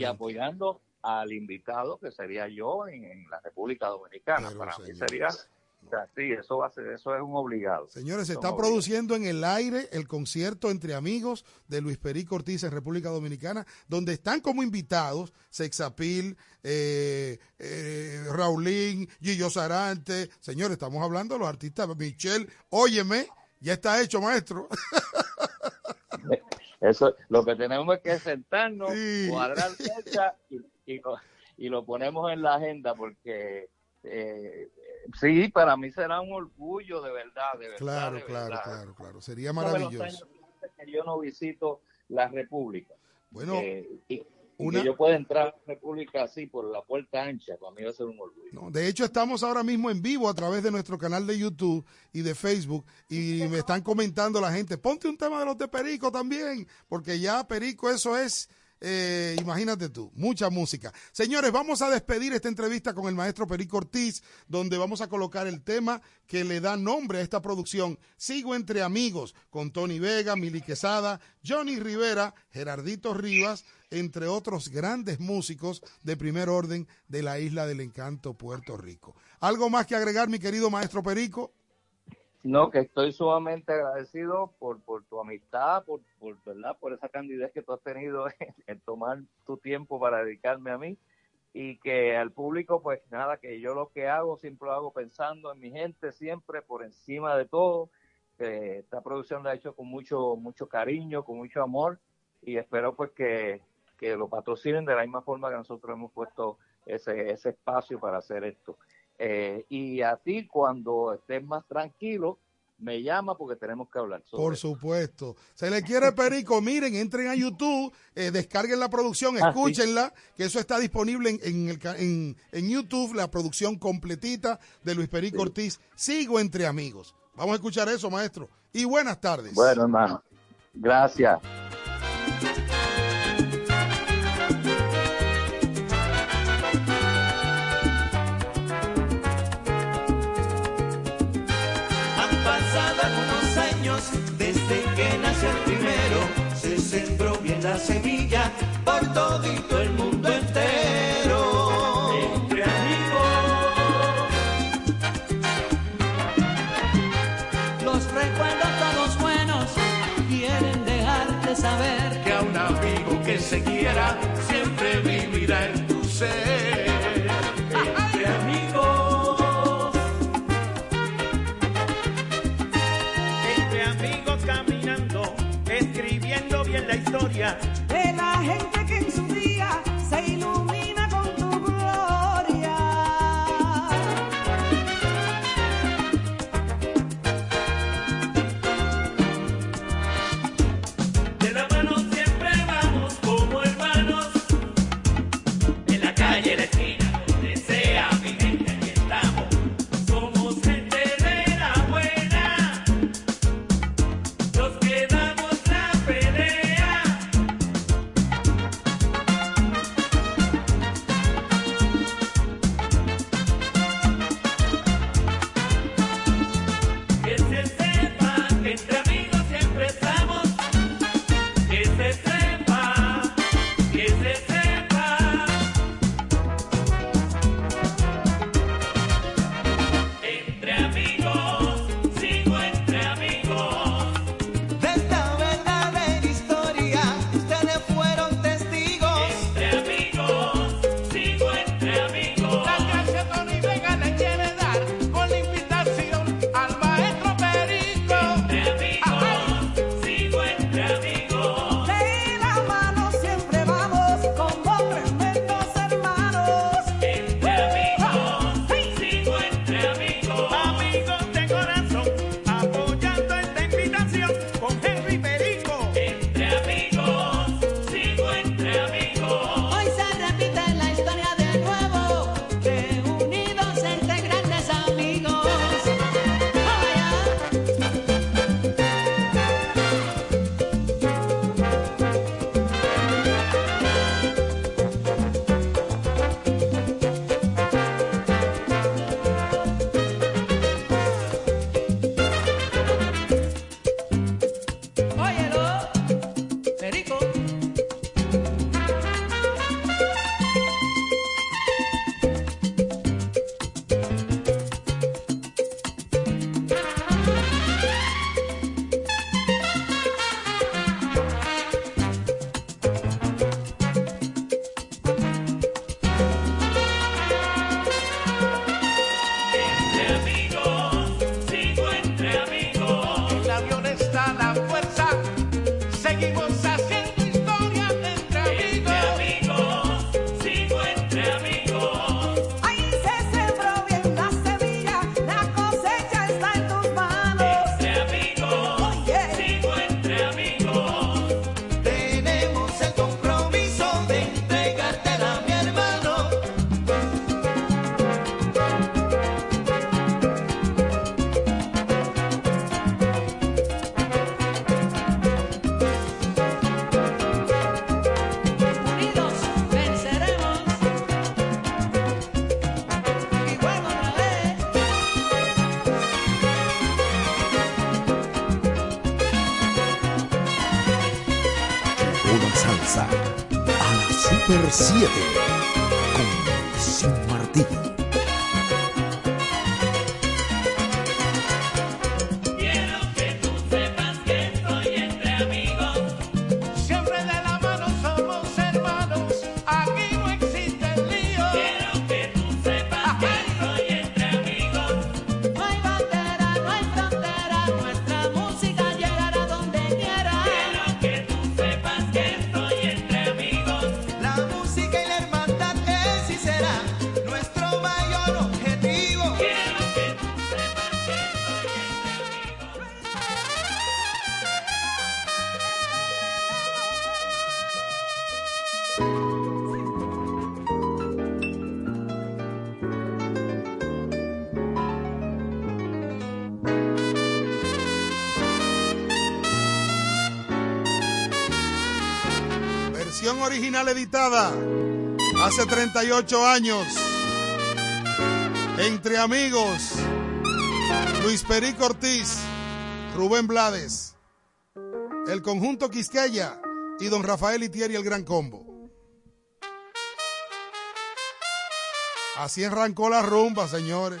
y apoyando al invitado que sería yo en, en la República Dominicana. Para mí sería, o sea, sí, eso va a ser, eso es un obligado. Señores, se está produciendo en el aire el concierto entre amigos de Luis Perico Ortiz en República Dominicana, donde están como invitados Sexapil, eh, eh, Raulín, Gillo Sarante. Señores, estamos hablando de los artistas. Michelle, óyeme, ya está hecho, maestro. (laughs) Eso, lo que tenemos es que sentarnos, cuadrar fecha y, y lo, y lo ponemos en la agenda porque eh, sí, para mí será un orgullo de verdad, de verdad. Claro, de claro, verdad. claro, claro. Sería maravilloso. que yo no visito la República. Bueno, Eh, y, y una- que yo pueda entrar a la República así por la puerta ancha, para mí va a ser un orgullo. No, de hecho, estamos ahora mismo en vivo a través de nuestro canal de YouTube y de Facebook y me están comentando la gente, ponte un tema de los de Perico también, porque ya Perico eso es, eh, imagínate tú, mucha música. Señores, vamos a despedir esta entrevista con el maestro Perico Ortiz, donde vamos a colocar el tema que le da nombre a esta producción, Sigo entre amigos, con Tony Vega, Mili Quesada, Johnny Rivera, Gerardito Rivas, entre otros grandes músicos de primer orden de la isla del encanto, Puerto Rico. ¿Algo más que agregar, mi querido maestro Perico? No, que estoy sumamente agradecido por, tu amistad, por, ¿verdad? por esa candidez que tú has tenido (laughs) en, tomar tu tiempo para dedicarme a mí y que al público, pues nada, que yo lo que hago siempre lo hago pensando en mi gente, siempre por encima de todo. que esta producción la he hecho con mucho, mucho cariño, con mucho amor y espero pues que, que lo patrocinen de la misma forma que nosotros hemos puesto ese, ese espacio para hacer esto. Eh, y a ti, cuando estés más tranquilo, me llama porque tenemos que hablar. sobre Por supuesto. Se le quiere Perico, miren, entren a YouTube, eh, descarguen la producción, Ah, sí. escúchenla, que eso está disponible en, en, el en- en YouTube, la producción completita de Luis Perico Ortiz. Sigo entre amigos. Vamos a escuchar eso, maestro. Y buenas tardes. Bueno, hermano, gracias. Semilla por todito el mundo entero. Entre amigos. Los recuerdos todos buenos quieren dejarte saber Que a un amigo que se quiera siempre vivirá en tu ser. Entre amigos. Entre amigos caminando, escribiendo bien la historia. Sagrada hace 38 años. Entre amigos, Luis Perico Ortiz, Rubén Blades, el conjunto Quisqueya y don Rafael Itier y el Gran Combo. Así arrancó la rumba, señores.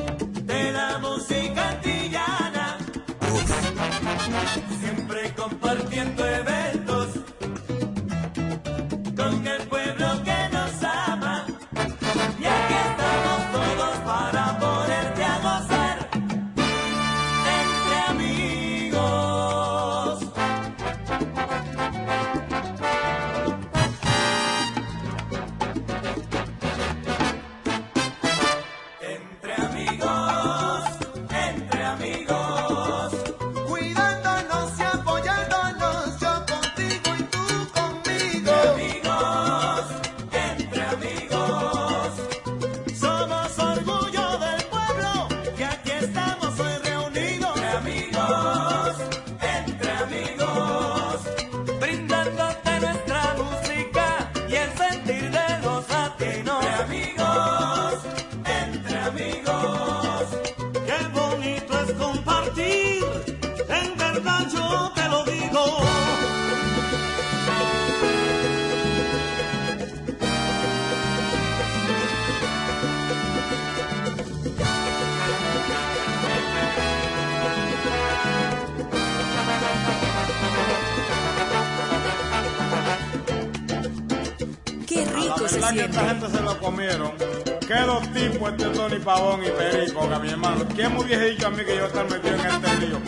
pavón y perico, que mi hermano. ¿Quién me hubiese dicho a mí que yo estar metido en este lío?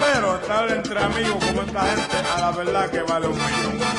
Pero estar entre amigos como esta gente, a la verdad que vale un millón.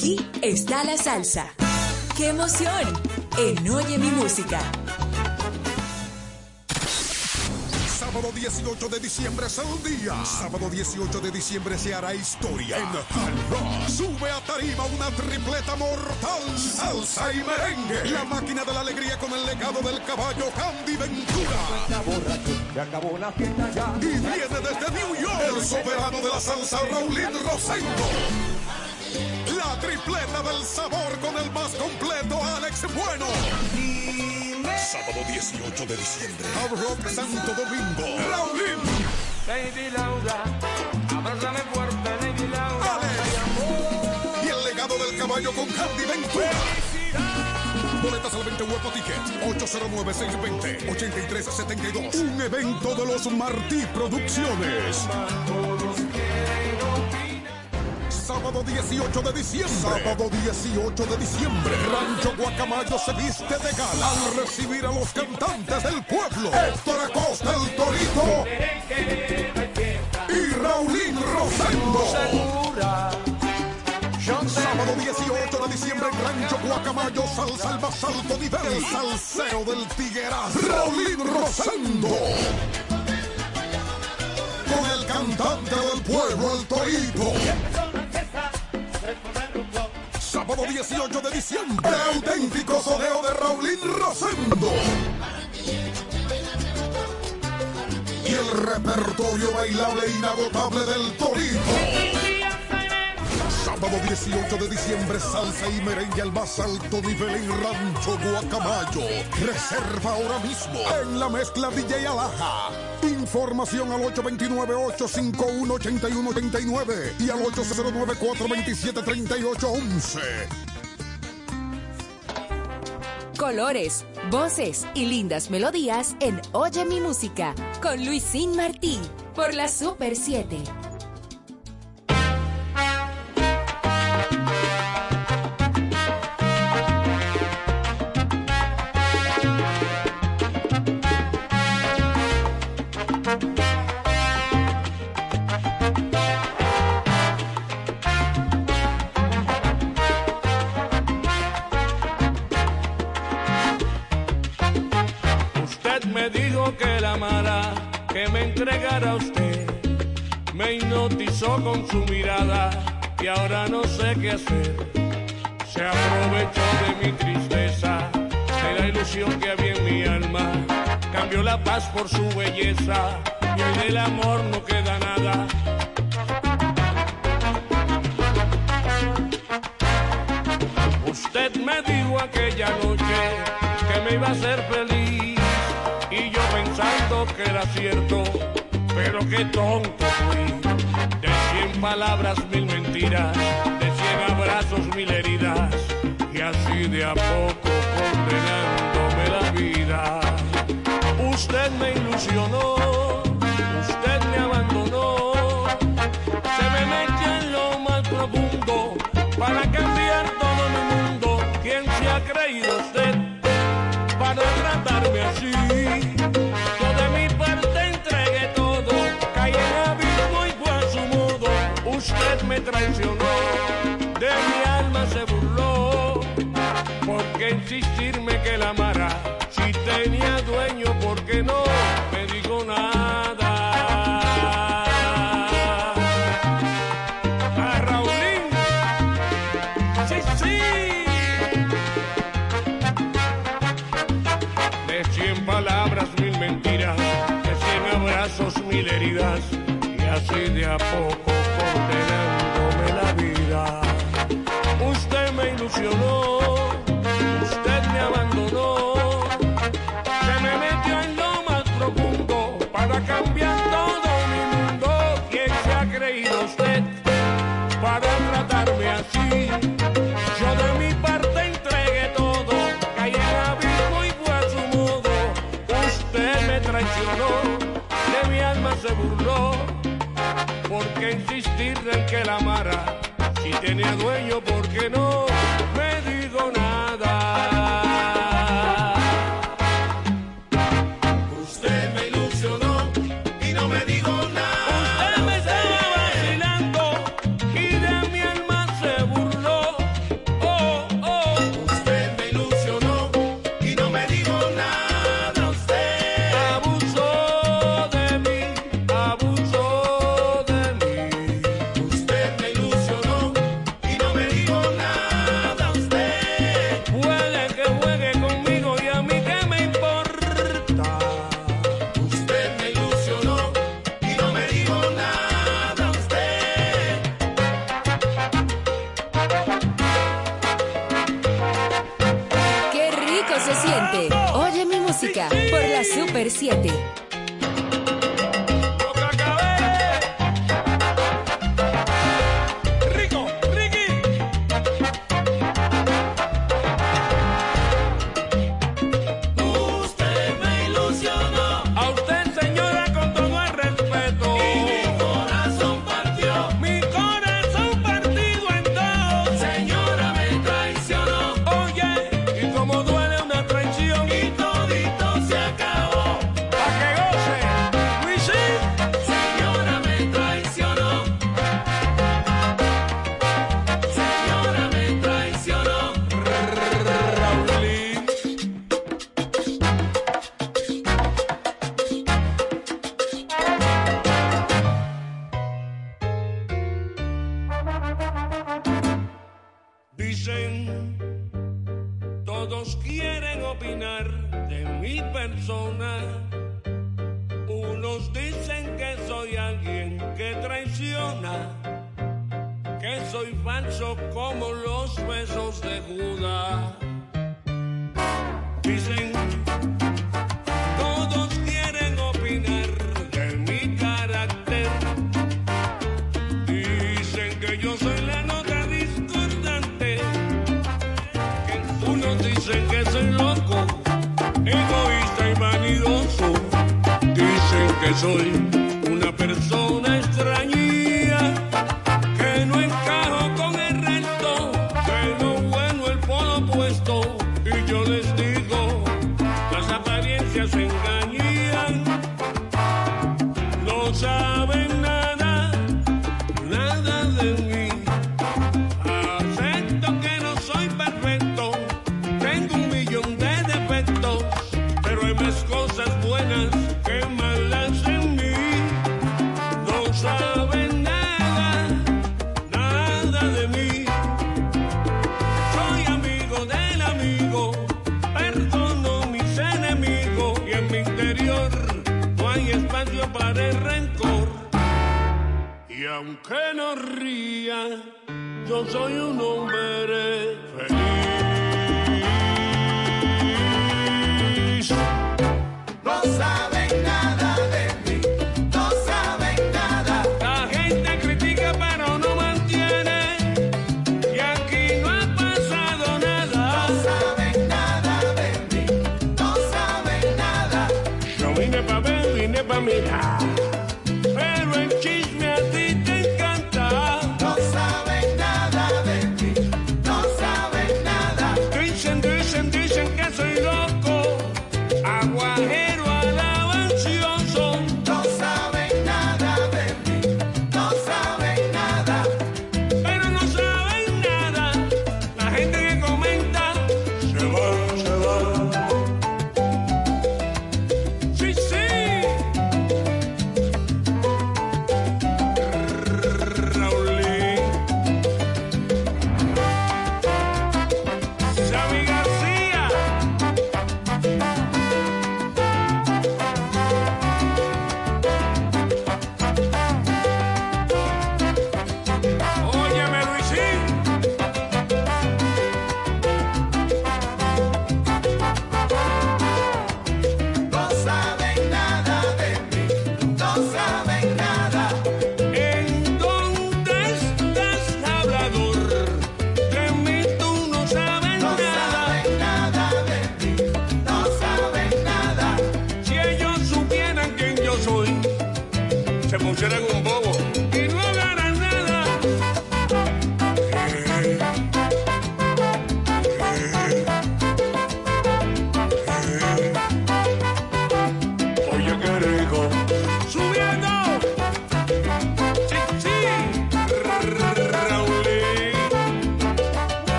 Aquí está la salsa. ¡Qué emoción! En Oye mi música. Sábado 18 de diciembre es el día. Sábado 18 de diciembre se hará historia en Hard Rock. Sube a tarima una tripleta mortal. Salsa y merengue. La máquina de la alegría con el legado del caballo Candy Ventura. Se acabó la fiesta ya. Y viene desde New York el soberano de la salsa Raulín Rosendo. Tripleta del sabor con el más completo Alex Bueno. Sábado 18 de diciembre. Hard Rock Santo Domingo. Raulín. Lady Laura, abrázame fuerte, Lady Laura. Y el legado del caballo con Candy Ventura. Boletas al 20 Hueco Ticket 809-620-8372. Un evento de los Martí Producciones. Sábado 18 de diciembre. Sábado 18 de diciembre. Rancho Guacamayo se viste de gala al recibir a los cantantes del pueblo. Héctor Acosta el Torito. Y Raulín Rosendo. Sábado 18 de diciembre en Rancho Guacamayo, salsa al más alto nivel. El salseo del Tigueras, Raulín Rosendo. Con el cantante del pueblo, el Torito. Sábado 18 de diciembre, auténtico soneo de Raulín Rosendo. Y el repertorio bailable inagotable del Torito. Sábado 18 de diciembre, salsa y merengue al más alto nivel en Rancho Guacamayo. Reserva ahora mismo en la mezcla DJ Alaja. Información al 829-851-8189 y al 809-427-3811. Colores, voces y lindas melodías en Oye mi música con Luisín Martí por la Super 7. Entregara a usted. Me hipnotizó con su mirada y ahora no sé qué hacer. Se aprovechó de mi tristeza, de la ilusión que había en mi alma. Cambió la paz por su belleza y hoy del amor no queda nada. Usted me dijo aquella noche que me iba a hacer feliz y yo pensando que era cierto, pero qué tonto fui. De cien palabras mil mentiras, de cien abrazos mil heridas y así de a poco condenándome la vida. Usted me ilusionó, usted me abandonó, se me metió en lo más profundo para cambiar traicionó, de mi alma se burló. ¿Por qué insistirme que la amara? Dueño, ¿por qué no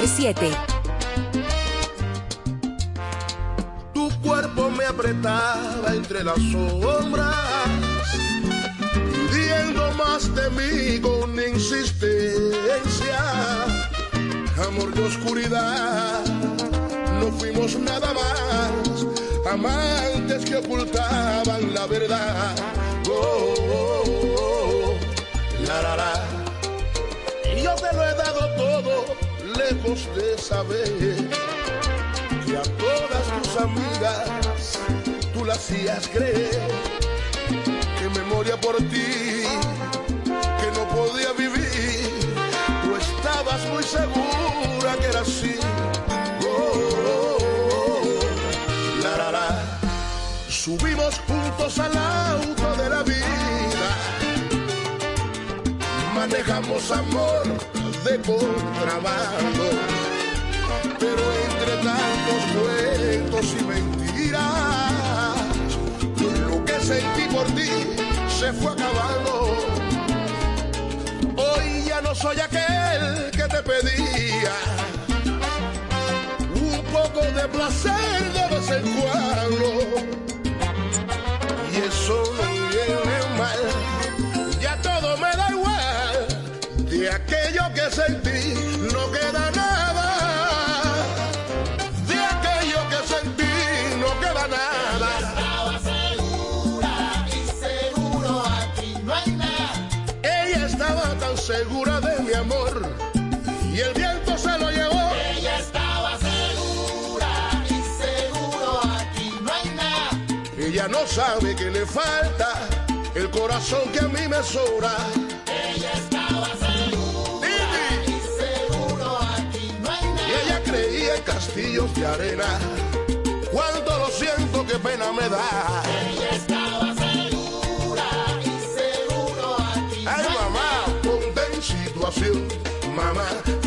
Super 7. juntos al auto de la vida. Manejamos amor de contrabando, pero entre tantos cuentos y mentiras, lo que sentí por ti se fue acabando. Hoy ya no soy aquel que te pedía un poco de placer de vez en cuando eso no viene mal. Ya todo me da igual, de aquello que sentí no queda nada. sabe que le falta el corazón que a mí me sobra. Ella estaba segura y seguro aquí no hay nada. Y ella creía en castillos de arena. Cuánto lo siento, qué pena me da. Ella estaba segura y seguro aquí. Ay, no hay mamá, nada. ponte en situación, mamá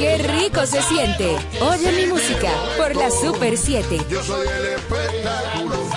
qué rico se siente. Oye mi música por la Super 7. Yo soy el espectáculo.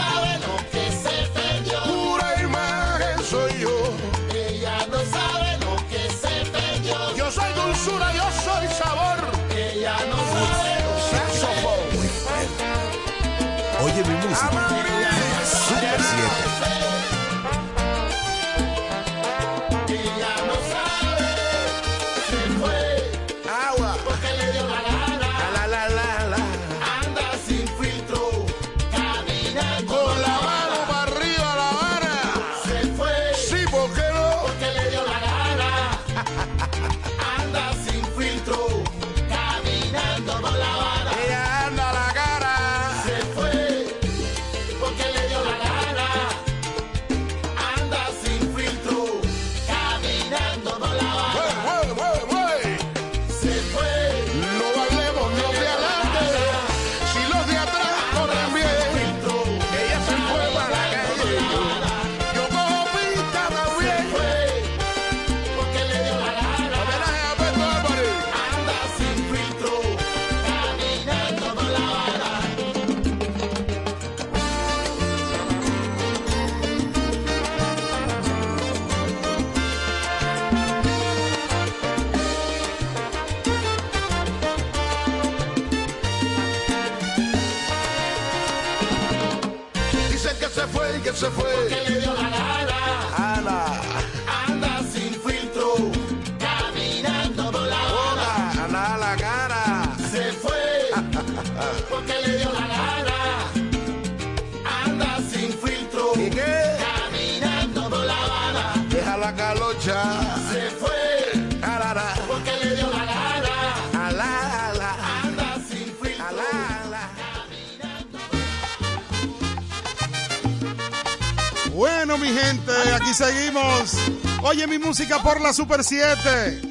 Seguimos. Oye mi música por la Super 7.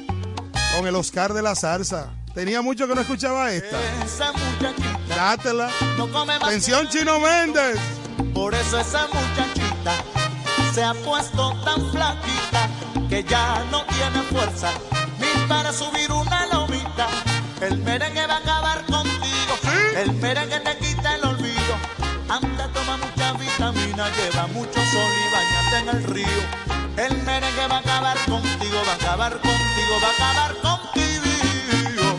Con el Oscar de la Zarza. Tenía mucho que no escuchaba esta. Esa muchachita Dátela. no come más. Pensión Chino Méndez. Por eso esa muchachita se ha puesto tan flaquita que ya no tiene fuerza ni para subir una lomita. El merengue va a acabar contigo. El merengue te quita el olvido. Anda, toma mucha vitamina, lleva mucho sol y en el río. El merengue va a acabar contigo, va a acabar contigo, va a acabar contigo.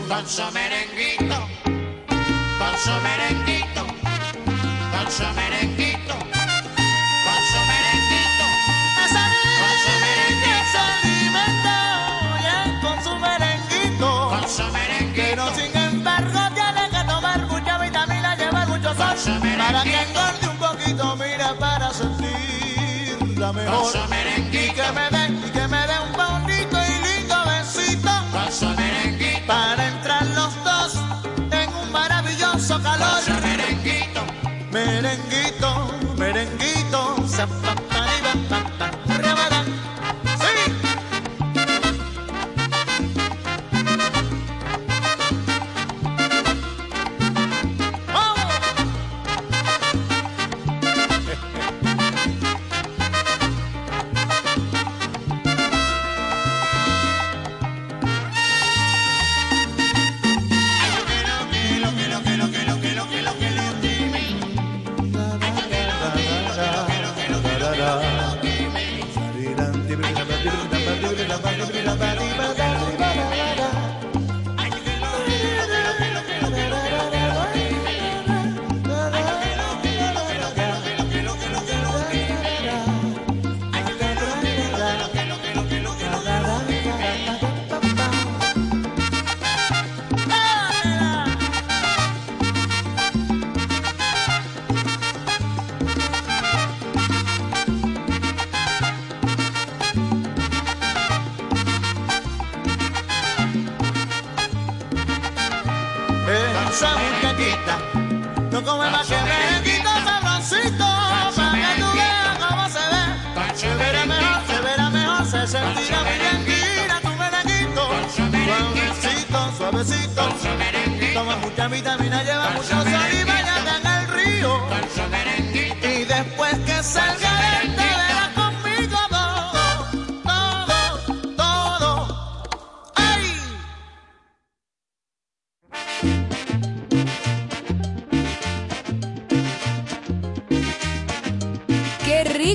Con su merenguito, su merenguito, su merenguito, su merenguito, su merenguito, ya con su merenguito. con su merenguito. Pero sin embargo tiene que tomar mucha vitamina, llevar mucho sol para que merenguito. Y que me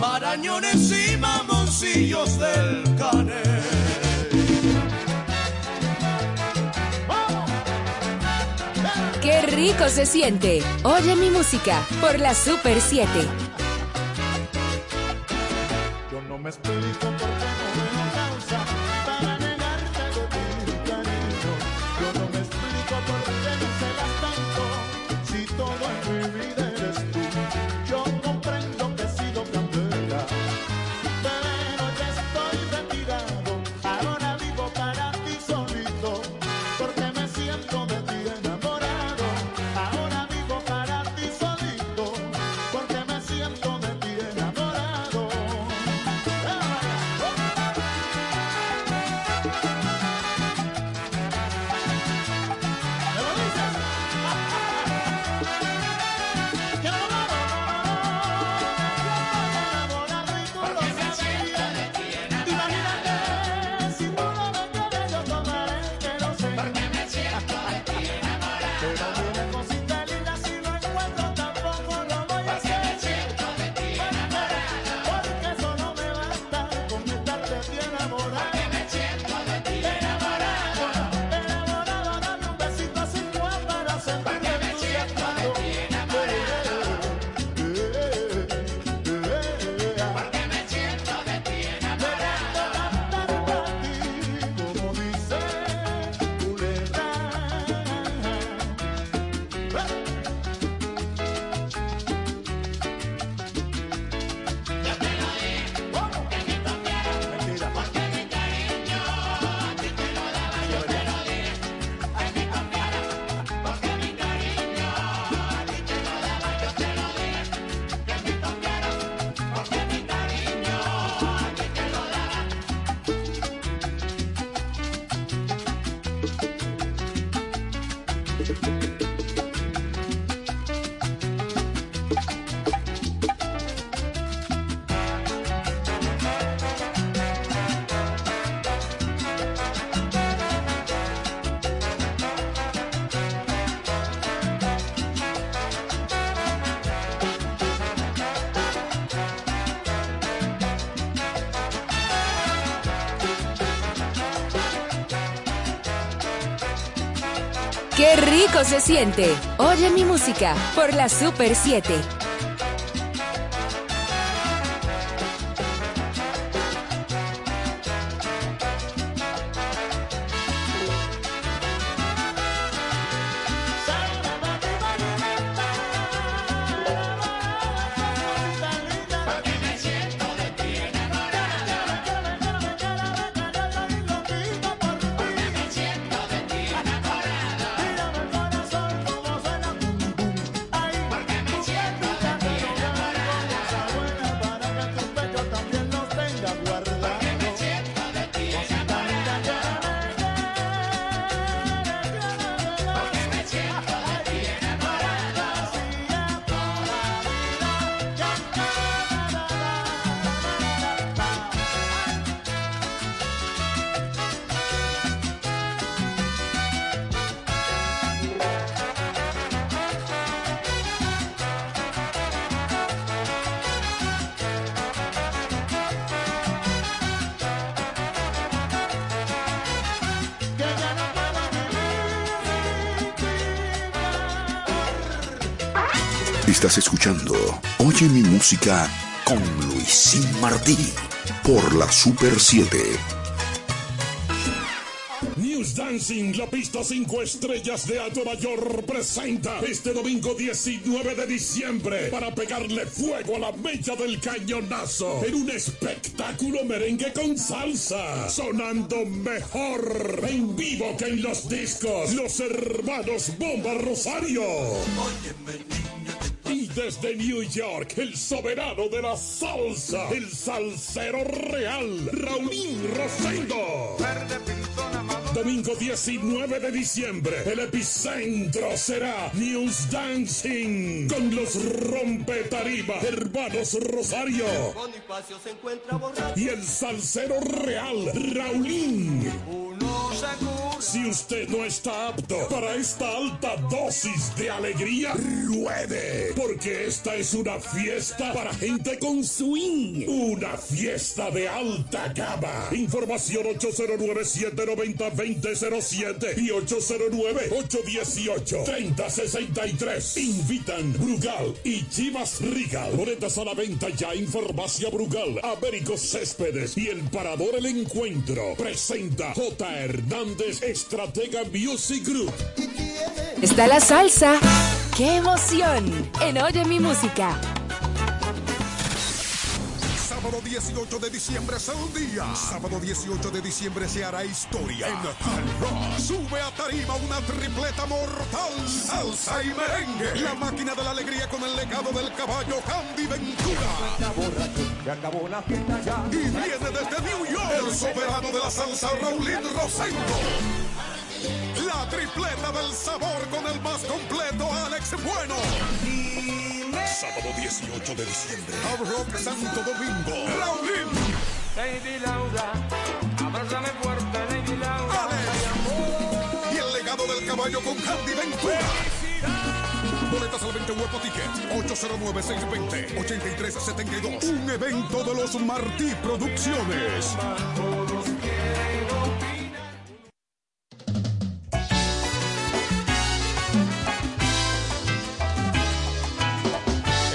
Marañones y mamoncillos del canel. Qué rico se siente. Oye mi música por la Super 7. Qué rico se siente. Oye mi música por la Super 7. Escuchando Oye mi música con Luisín Martí por la Super 7. News Dancing, la pista 5 estrellas de Alto Mayor, presenta este domingo 19 de diciembre para pegarle fuego a la mecha del cañonazo en un espectáculo merengue con salsa, sonando mejor en vivo que en los discos, los hermanos Bomba Rosario. Desde New York, el soberano de la salsa, el salsero real, Raulín Rosendo. Domingo 19 de diciembre, el epicentro será News Dancing con los rompetarima hermanos Rosario y el salsero real, Raulín. Si usted no está apto para esta alta dosis de alegría, ruede. Porque esta es una fiesta para gente con swing. Una fiesta de alta gama. Información 809-790-2007 y 809-818-3063. Invitan Brugal y Chivas Regal. Boletas a la venta ya en Brugal, Américo Céspedes y el Parador El Encuentro. Presenta J. Hernández Estratega Music Group. Está la salsa. ¡Qué emoción! En Oye mi música. Sábado 18 de diciembre es el día. Sábado 18 de diciembre se hará historia. En Hard Rock sube a tarima una tripleta mortal. Salsa y merengue. La máquina de la alegría con el legado del caballo Candy Ventura. Se acabó la fiesta ya. Y viene desde New York el soberano de la salsa Raulín Rosendo. La tripleta del sabor con el más completo Alex Bueno. Sábado 18 de diciembre. Hard Rock Santo Domingo. Raulín. Lady Laura, abrázame fuerte, Lady Laura. Y el legado del caballo con Candy Ventura. Boletas al 20 Huepo Ticket 809-620-8372 Un evento de los Martí Producciones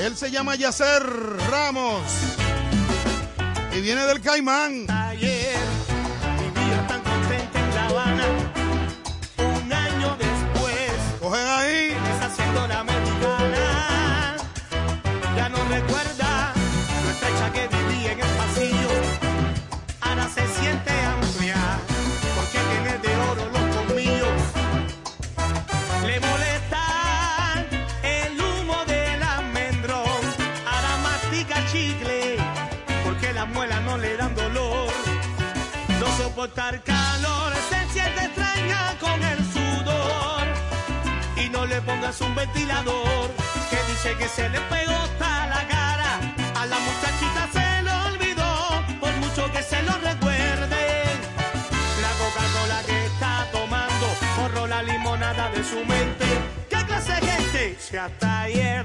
Él se llama Yacer Ramos y viene del Caimán. Calor, se siente extraña con el sudor. Y no le pongas un ventilador que dice que se le pegó hasta la cara. A la muchachita se le olvidó, por mucho que se lo recuerde. La Coca-Cola que está tomando, borró la limonada de su mente. ¿Qué clase de gente? Si hasta ayer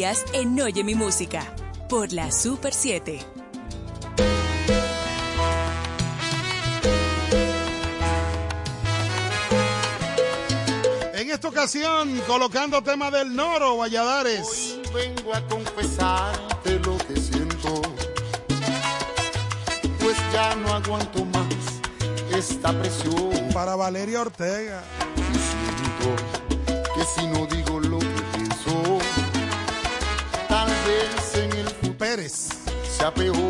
días en Oye mi música por la Super 7. En esta ocasión, colocando tema del Noro, Valladares. Hoy vengo a confesarte lo que siento, pues ya no aguanto más esta presión. Para Valeria Ortega. happy home.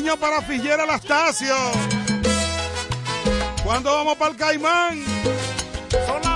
Cariño para Figuera Lastacio. ¿Cuándo vamos para el Caimán? Son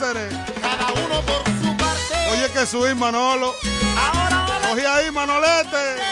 Cada uno por su parte. Oye, que subí Manolo. Ahora, ahora. Ahí, Manolete.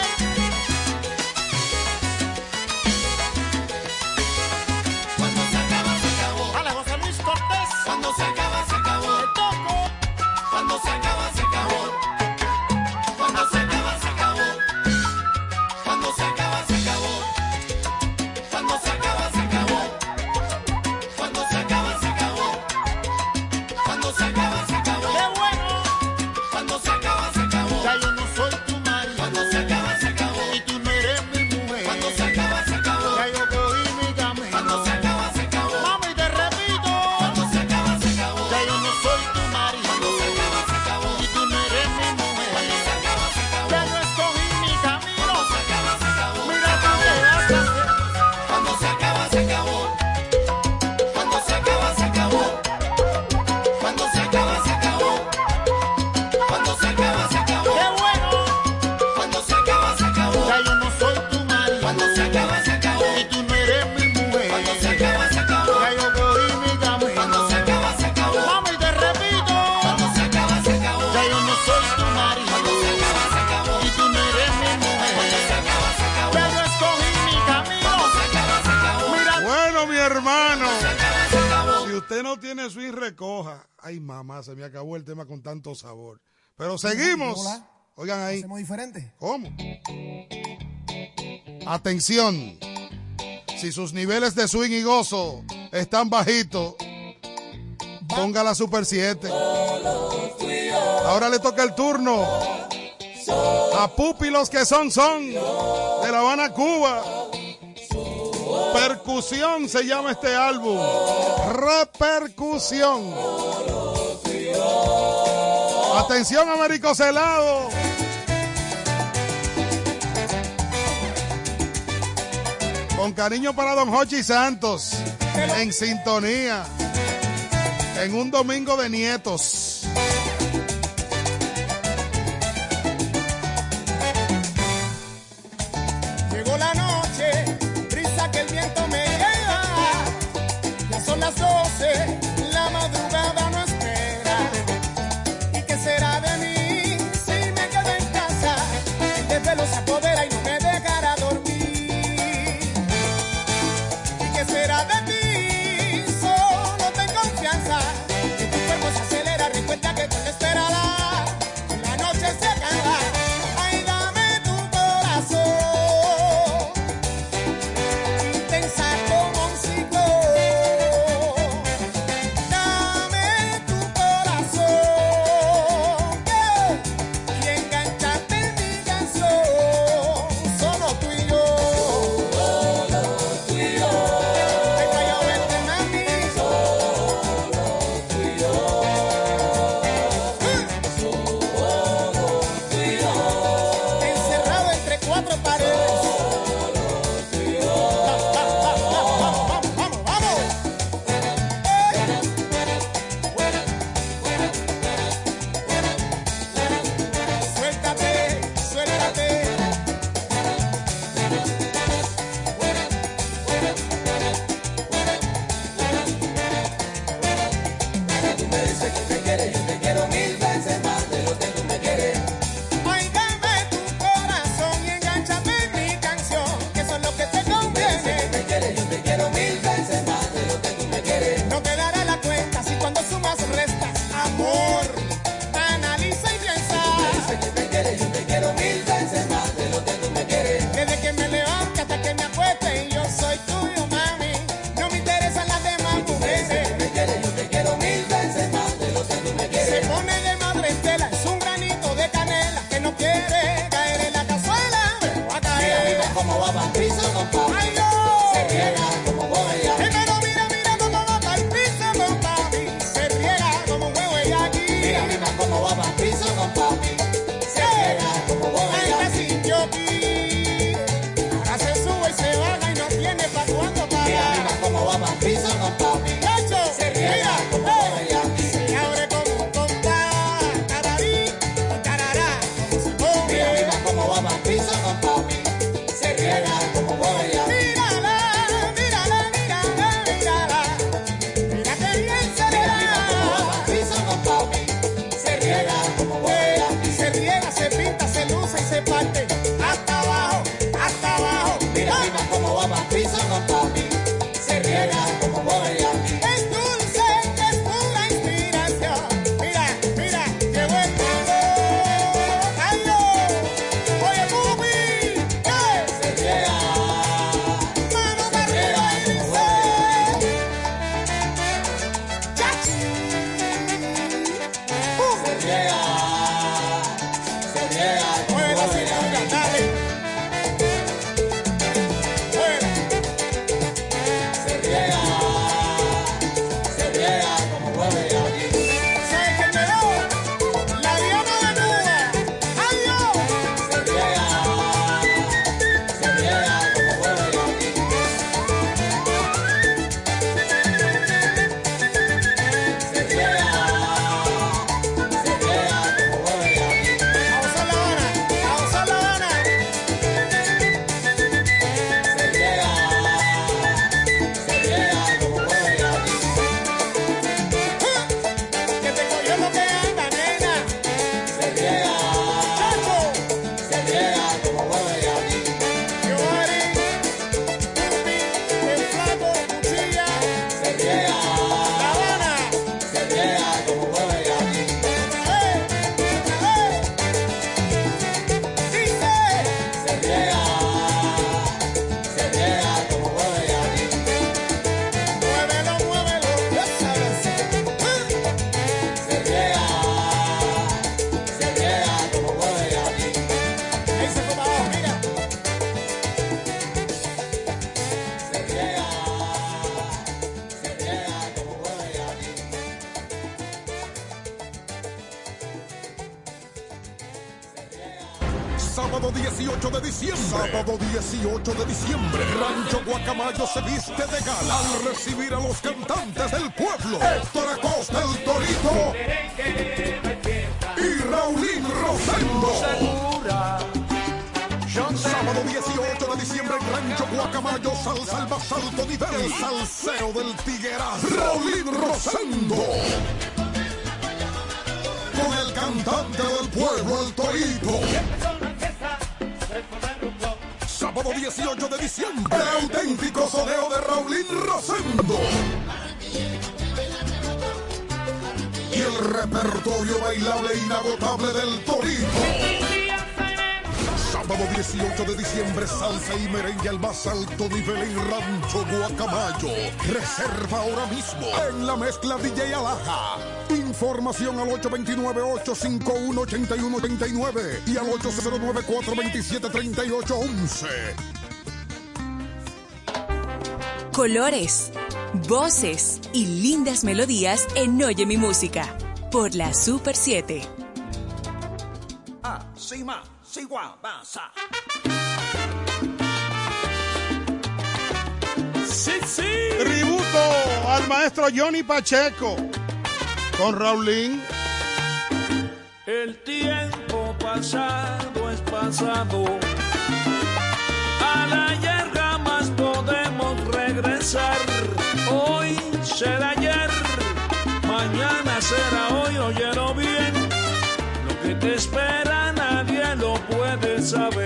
sabor. Pero seguimos. Oigan ahí. Hacemos diferente. ¿Cómo? Atención. Si sus niveles de swing y gozo están bajitos, ponga la Super 7. Ahora le toca el turno a Pupi los que son son de La Habana, Cuba. Percusión se llama este álbum. Repercusión. Atención, Américo Celado. Con cariño para don Jochi Santos, en sintonía, en un domingo de nietos. Información al 829-851-8189 y al 809-427-3811. Colores, voces y lindas melodías en Oye Mi Música por la Super 7. Ah, sí, ma, sí. Sí, sí. Tributo al maestro Johnny Pacheco con Raulín. El tiempo pasado es pasado. A la hierba más podemos regresar. Hoy será ayer, mañana será hoy, oyero bien. Lo que te espera nadie lo puede saber.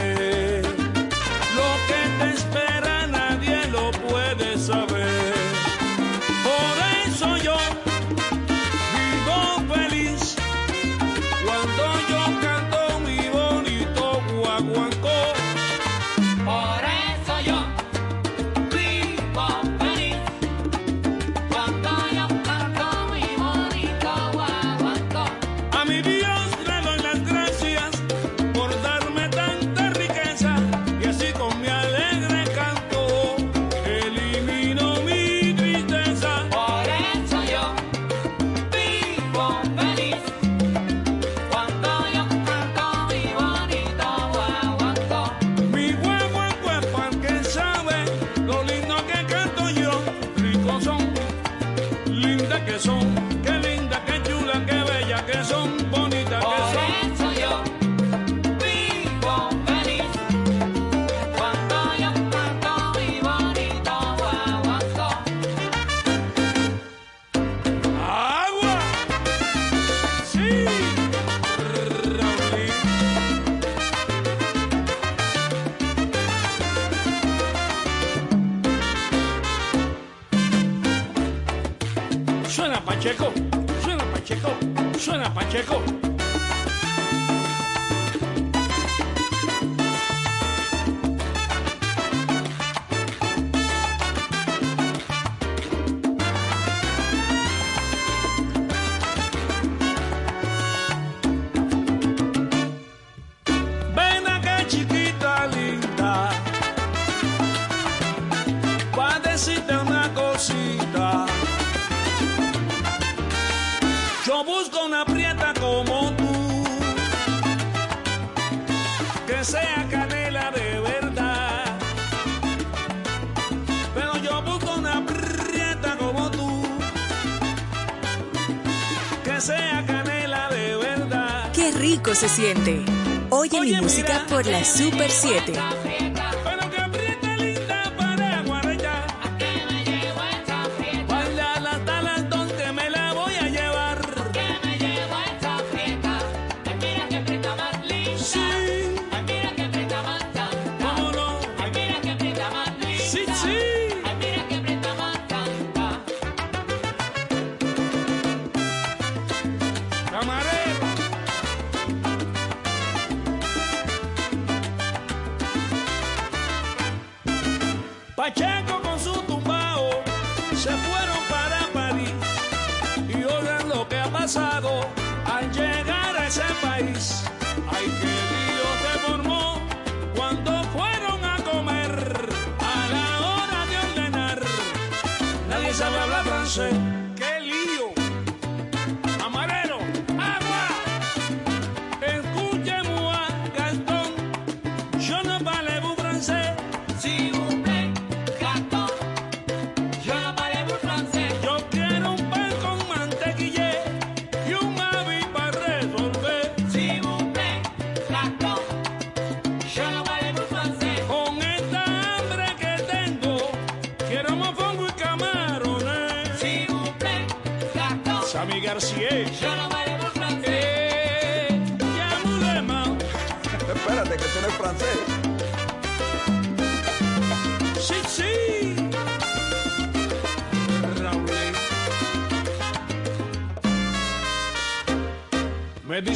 por la Super 7.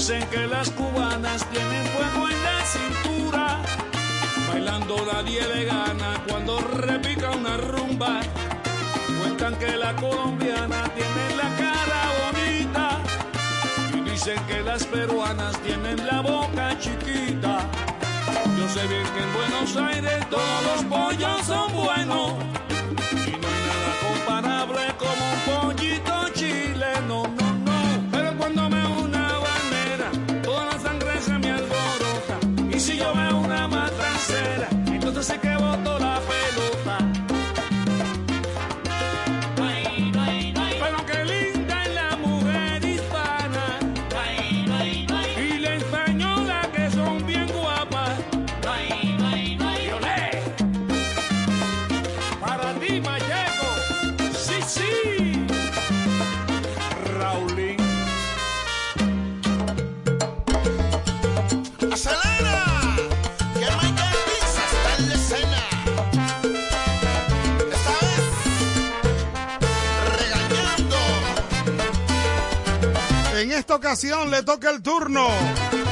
Dicen que las cubanas tienen fuego en la cintura. Bailando nadie le gana cuando repica una rumba. Cuentan que la colombiana tiene la cara bonita. Y dicen que las peruanas tienen la boca chiquita. Yo sé bien que en Buenos Aires todos los pollos son buenos ocasión le toca el turno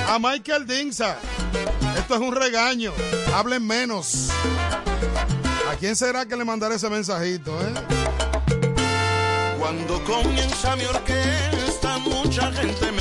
a Michael Dinza. Esto es un regaño. Hablen menos. ¿A quién será que le mandaré ese mensajito. Eh? Cuando comienza mi orquesta, mucha gente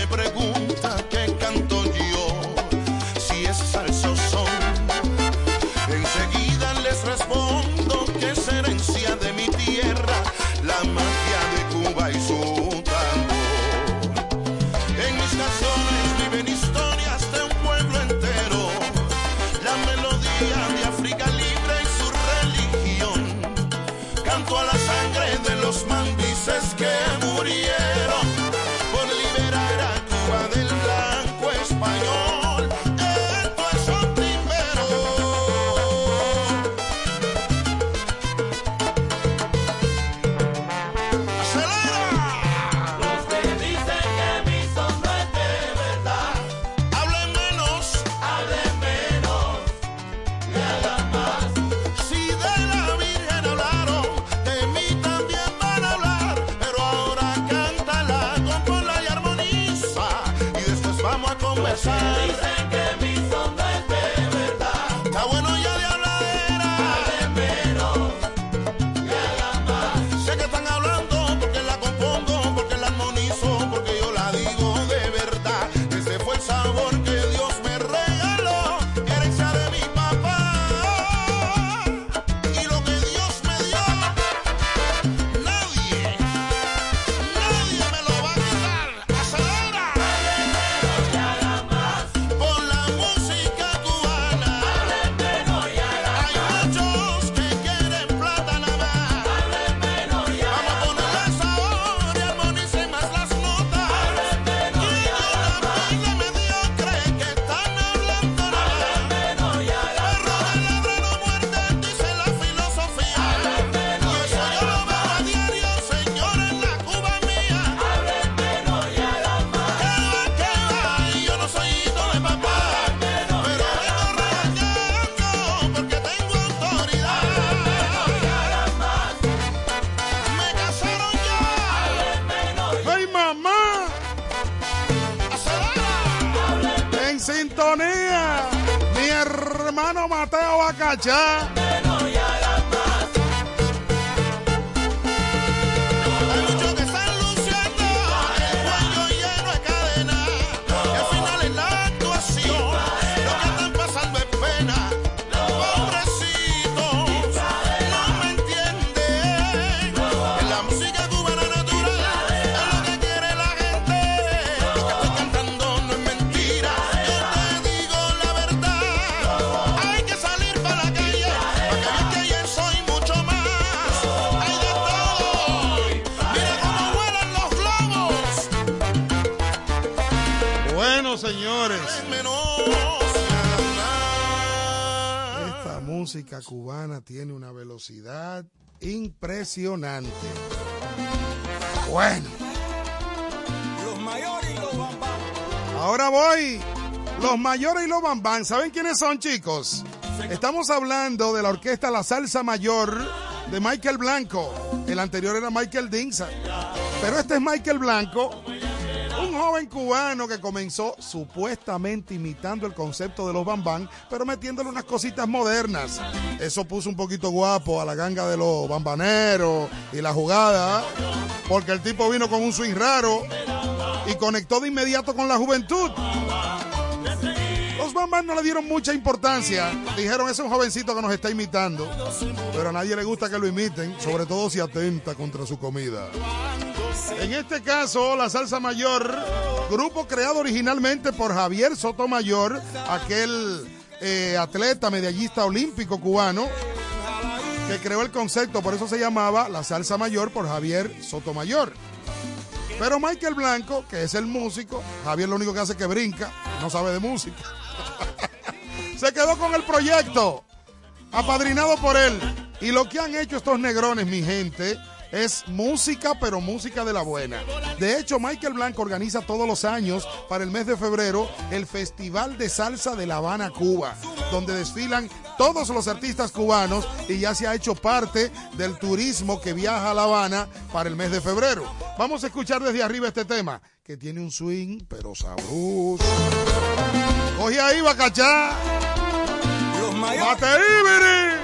这 impresionante. Bueno. Ahora voy. Los mayores y los bambán. ¿Saben quiénes son, chicos? Estamos hablando de la orquesta La Salsa Mayor de Michael Blanco. El anterior era Michael Dinsa. Pero este es Michael Blanco joven cubano que comenzó supuestamente imitando el concepto de los bambán, pero metiéndole unas cositas modernas. Eso puso un poquito guapo a la ganga de los bambaneros y la jugada, porque el tipo vino con un swing raro y conectó de inmediato con la juventud. Los bambán no le dieron mucha importancia. Dijeron, es un jovencito que nos está imitando. Pero a nadie le gusta que lo imiten, sobre todo si atenta contra su comida. En este caso, la salsa mayor, grupo creado originalmente por Javier Sotomayor, aquel eh, atleta medallista olímpico cubano que creó el concepto, por eso se llamaba la salsa mayor por Javier Sotomayor. Pero Michael Blanco, que es el músico, Javier lo único que hace es que brinca, no sabe de música. (laughs) Se quedó con el proyecto, apadrinado por él. Y lo que han hecho estos negrones, mi gente, es música, pero música de la buena. De hecho, Michael Blanco organiza todos los años, para el mes de febrero, el Festival de Salsa de La Habana, Cuba, donde desfilan todos los artistas cubanos y ya se ha hecho parte del turismo que viaja a La Habana para el mes de febrero. Vamos a escuchar desde arriba este tema, que tiene un swing, pero sabroso. Coge ahí, bacachá. Bateríbiri. Se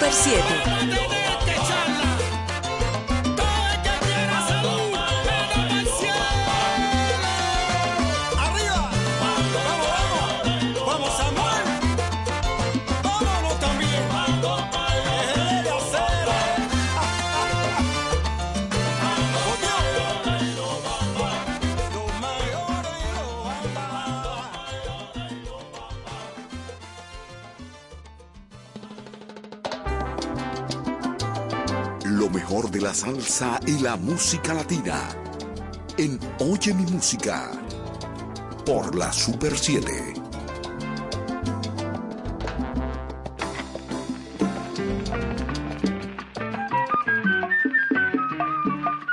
Super 7. Y la música latina. En Oye mi música. Por la Super 7.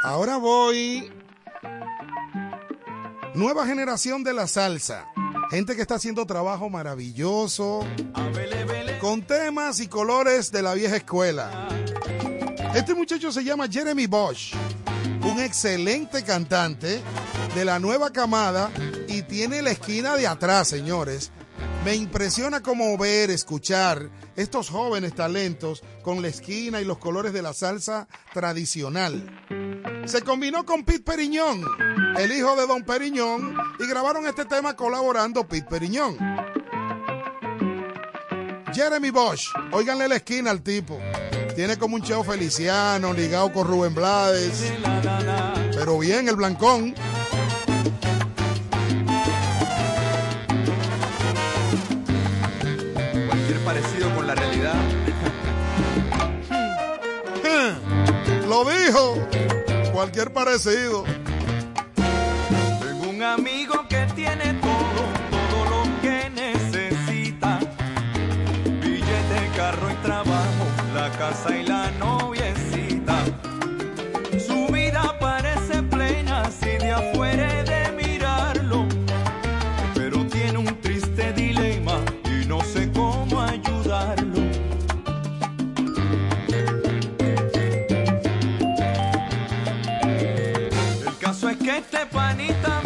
Ahora voy. Nueva generación de la salsa. Gente que está haciendo trabajo maravilloso. Con temas y colores de la vieja escuela. Este muchacho se llama Jeremy Bosch. Un excelente cantante de la nueva camada y tiene la esquina de atrás, señores. Me impresiona como ver, escuchar estos jóvenes talentos con la esquina y los colores de la salsa tradicional. Se combinó con Pete Periñón, el hijo de Don Periñón, y grabaron este tema colaborando Pete Periñón. Jeremy Bosch, óiganle la esquina al tipo. Tiene como un cheo feliciano, ligado con Rubén Blades. Pero bien, el blancón. Cualquier parecido con la realidad. (laughs) Lo dijo. Cualquier parecido. Tengo un amigo que tiene casa y la noviecita. Su vida parece plena si de afuera he de mirarlo. Pero tiene un triste dilema y no sé cómo ayudarlo. El caso es que este panita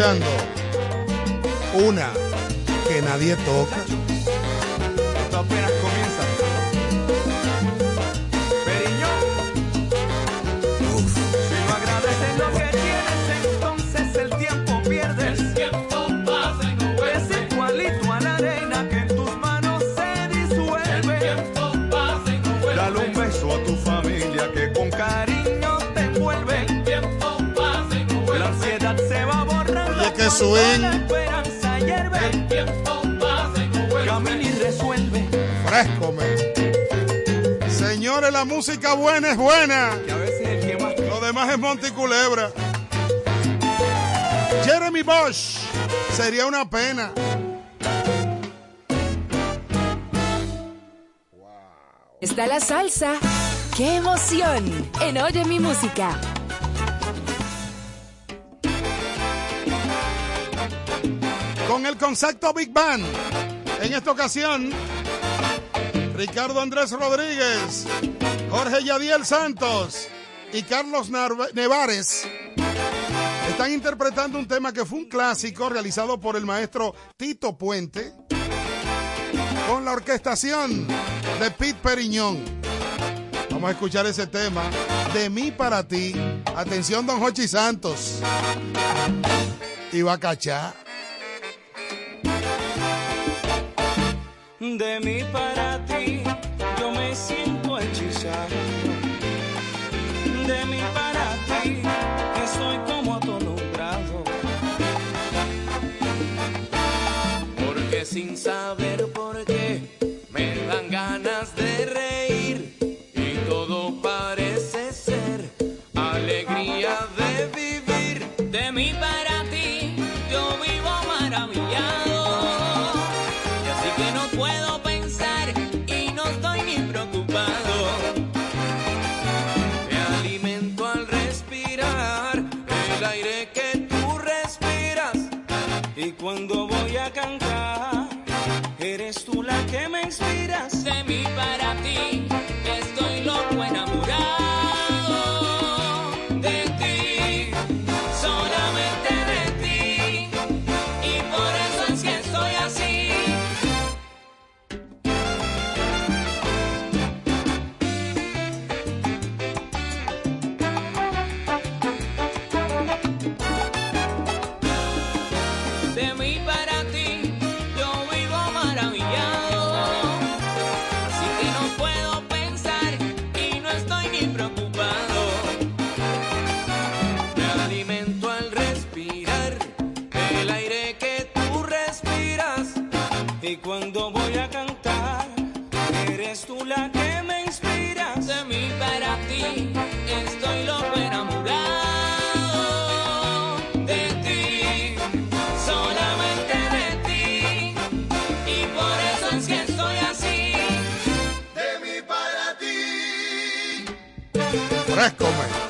escuchando música buena es buena. Que. Lo demás es monte culebra. Jeremy Bosch sería una pena. Está la salsa. ¡Qué emoción! En Oye mi música. Con el concepto Big Band. En esta ocasión, Ricardo Andrés Rodríguez Jorge Yadiel Santos y Carlos Nevares están interpretando un tema que fue un clásico realizado por el maestro Tito Puente con la orquestación de Pete Periñón. Vamos a escuchar ese tema de mí para ti. Atención, don Jochi Santos. Y va a cachar. De mí para de mí para ti, que soy como atolondrado. Porque sin saber por qué me dan ganas de reír. Fresco, man.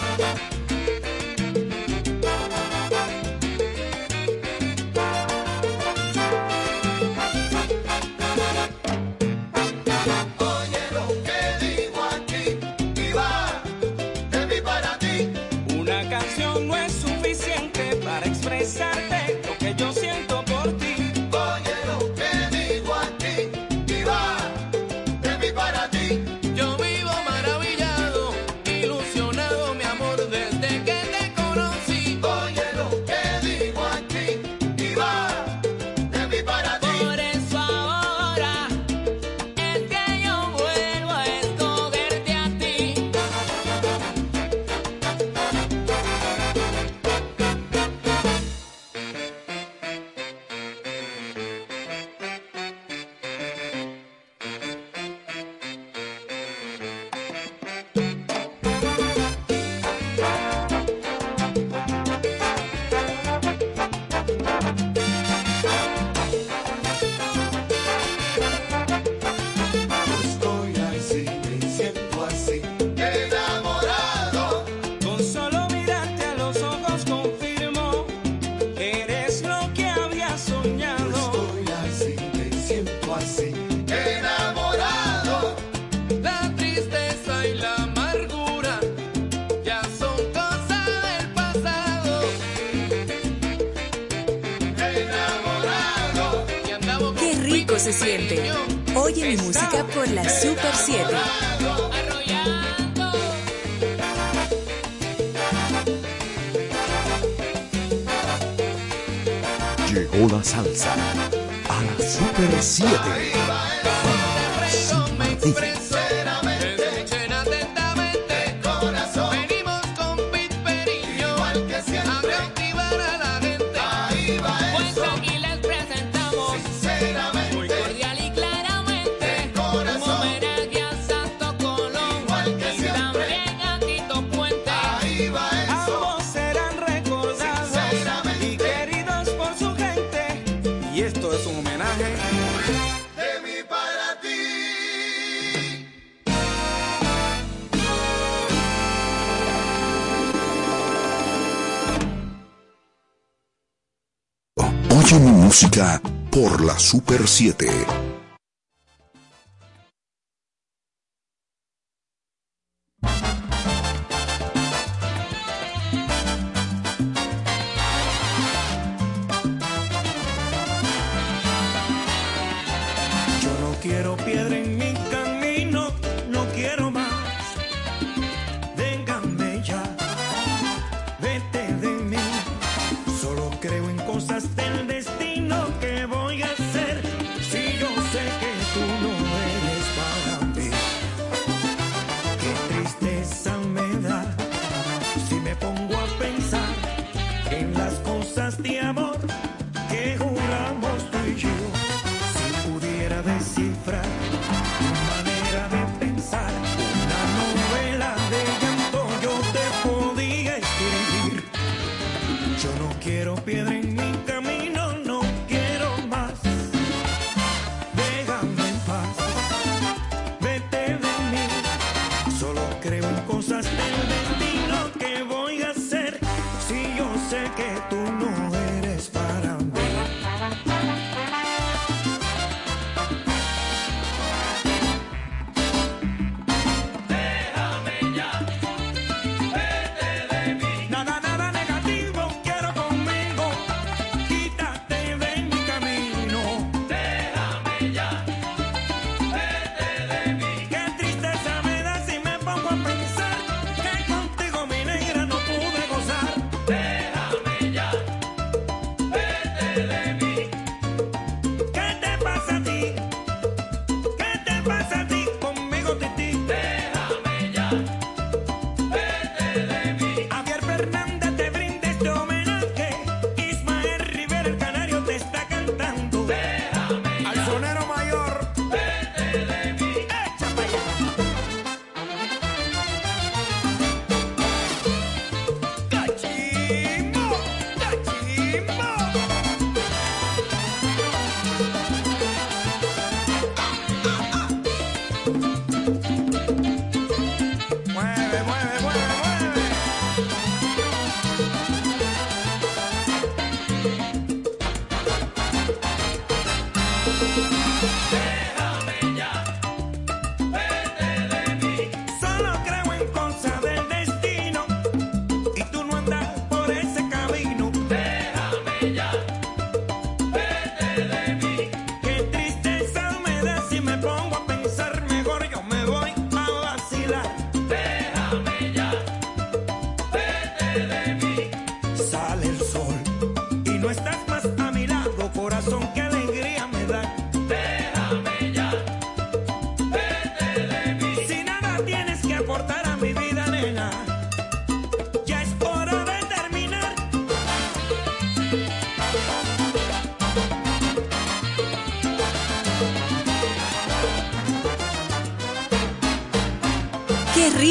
la Super 7.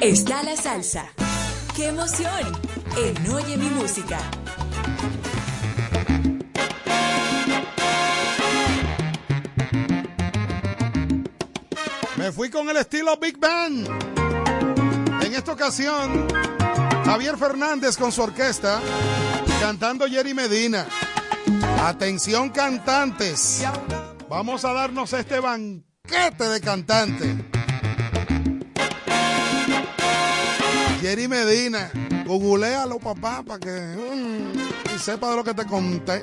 Está la salsa. ¡Qué emoción! En Oye mi música. Me fui con el estilo Big Band. En esta ocasión, Javier Fernández con su orquesta cantando Jerry Medina. Atención cantantes. Vamos a darnos este banquete de cantantes. Jerry Medina. Googlealo, papá, para que mm, sepa de lo que te conté.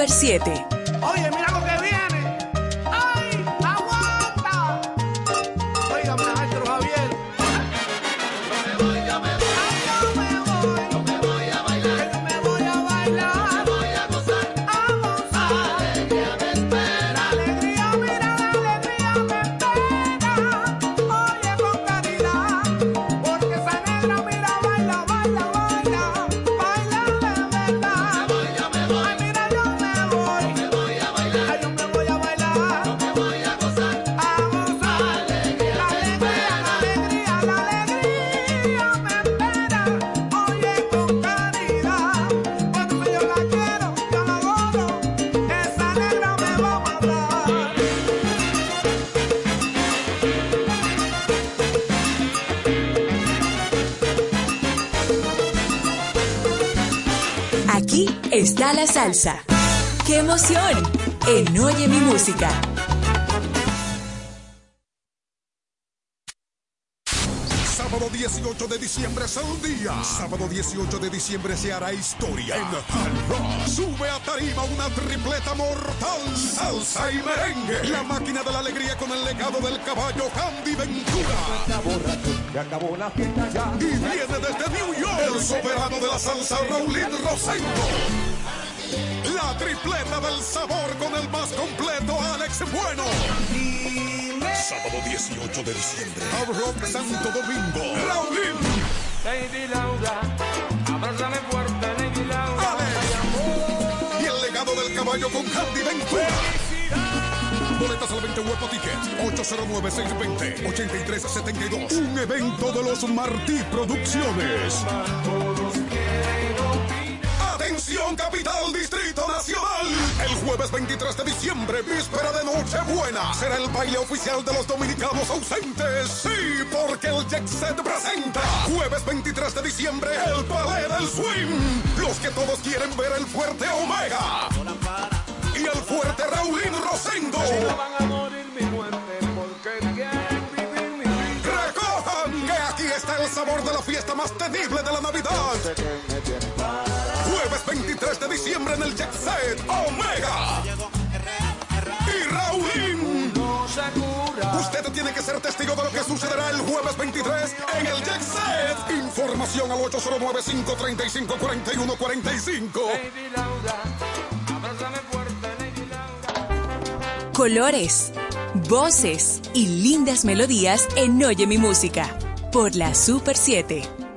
Super 7. la salsa. ¡Qué emoción! En Oye mi música. Sábado 18 de diciembre es el día. Sábado 18 de diciembre se hará historia. En Hard Rock sube a tarima una tripleta mortal. Salsa y merengue. La máquina de la alegría con el legado del caballo Candy Ventura. Acabó la fiesta ya. Y viene desde New York el soberano de la salsa Raulín Rosendo. La tripleta del sabor con el más completo Alex Bueno. Sábado 18 de diciembre. Hard Rock Santo Domingo. Raulín. Lady Laura, abrázame fuerte, Lady Laura. Y el legado del caballo con Candy Ventura. Boletas al 20 Huepo Ticket 809-620-8372. Un evento de los Martí Producciones. Atención Capital. El jueves 23 de diciembre, víspera de Nochebuena, será el baile oficial de los dominicanos ausentes. Sí, porque el Jet Set presenta. Jueves 23 de diciembre, el Palais del Swing. Los que todos quieren ver el fuerte Omega. Y el fuerte Raulín Rosendo. Recojan que aquí está el sabor de la fiesta más temible de la Navidad. Jueves 23 de diciembre en el Jet Set, Omega. Y Raulín. Usted tiene que ser testigo de lo que sucederá el jueves 23 en el Jet Set. Información al 809-535-4145. Lady Laura, abrázame fuerte, Lady Laura. Colores, voces y lindas melodías en Oye mi música por la Super 7.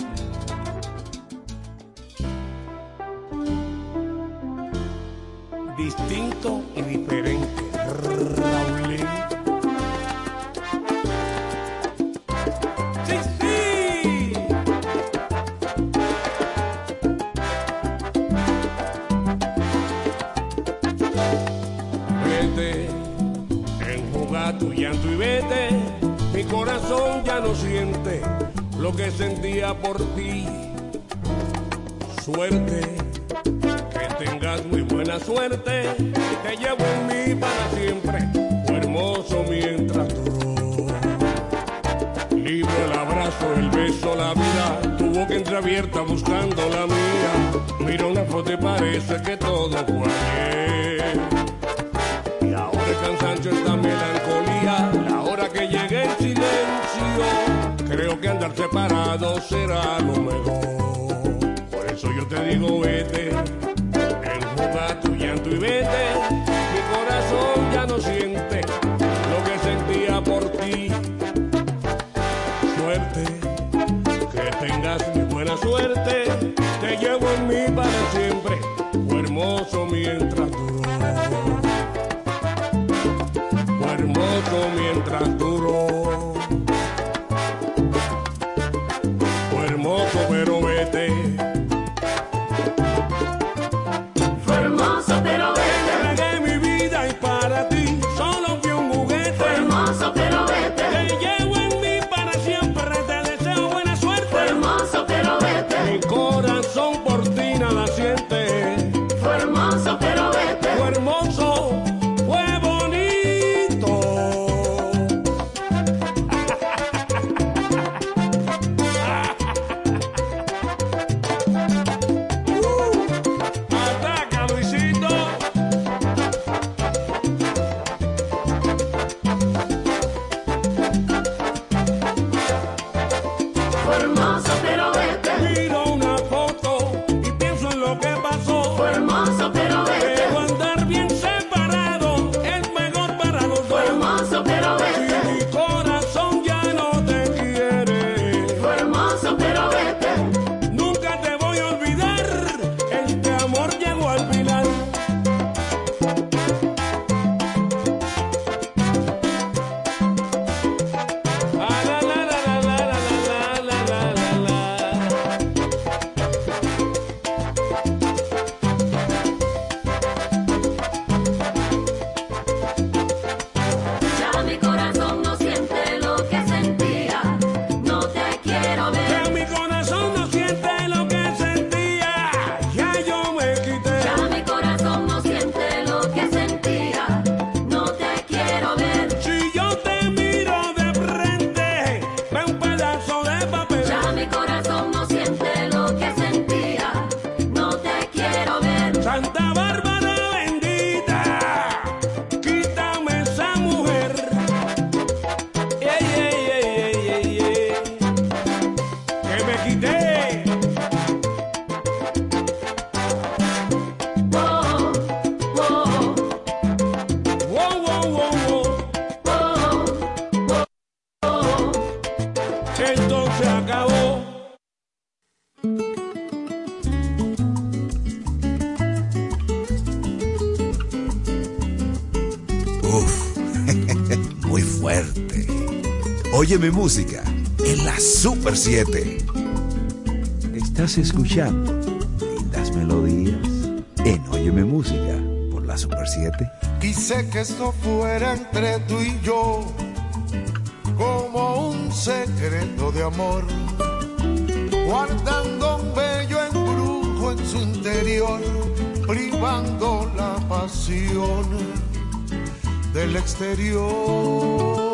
Lo que sentía por ti. Suerte que tengas muy buena suerte, te llevo en mí para siempre, oh hermoso mientras duró. Libro el abrazo, el beso, la vida, tu boca entreabierta buscando la mía. Mira una foto y parece que todo fue ayer. Y ahora el cansancio, esta melancolía, andar separados será lo mejor. Por eso yo te digo, vete, enjuga tu llanto y vete. Mi corazón ya no siente lo que sentía por ti. Suerte, que tengas mi buena suerte. Te llevo en mí para siempre, oh hermoso mientras duró. Oye mi música en la Super 7. Estás escuchando lindas melodías en Oye mi música por la Super 7. Quise que esto fuera entre tú y yo, como un secreto de amor, guardando un bello embrujo en su interior, privando la pasión del exterior.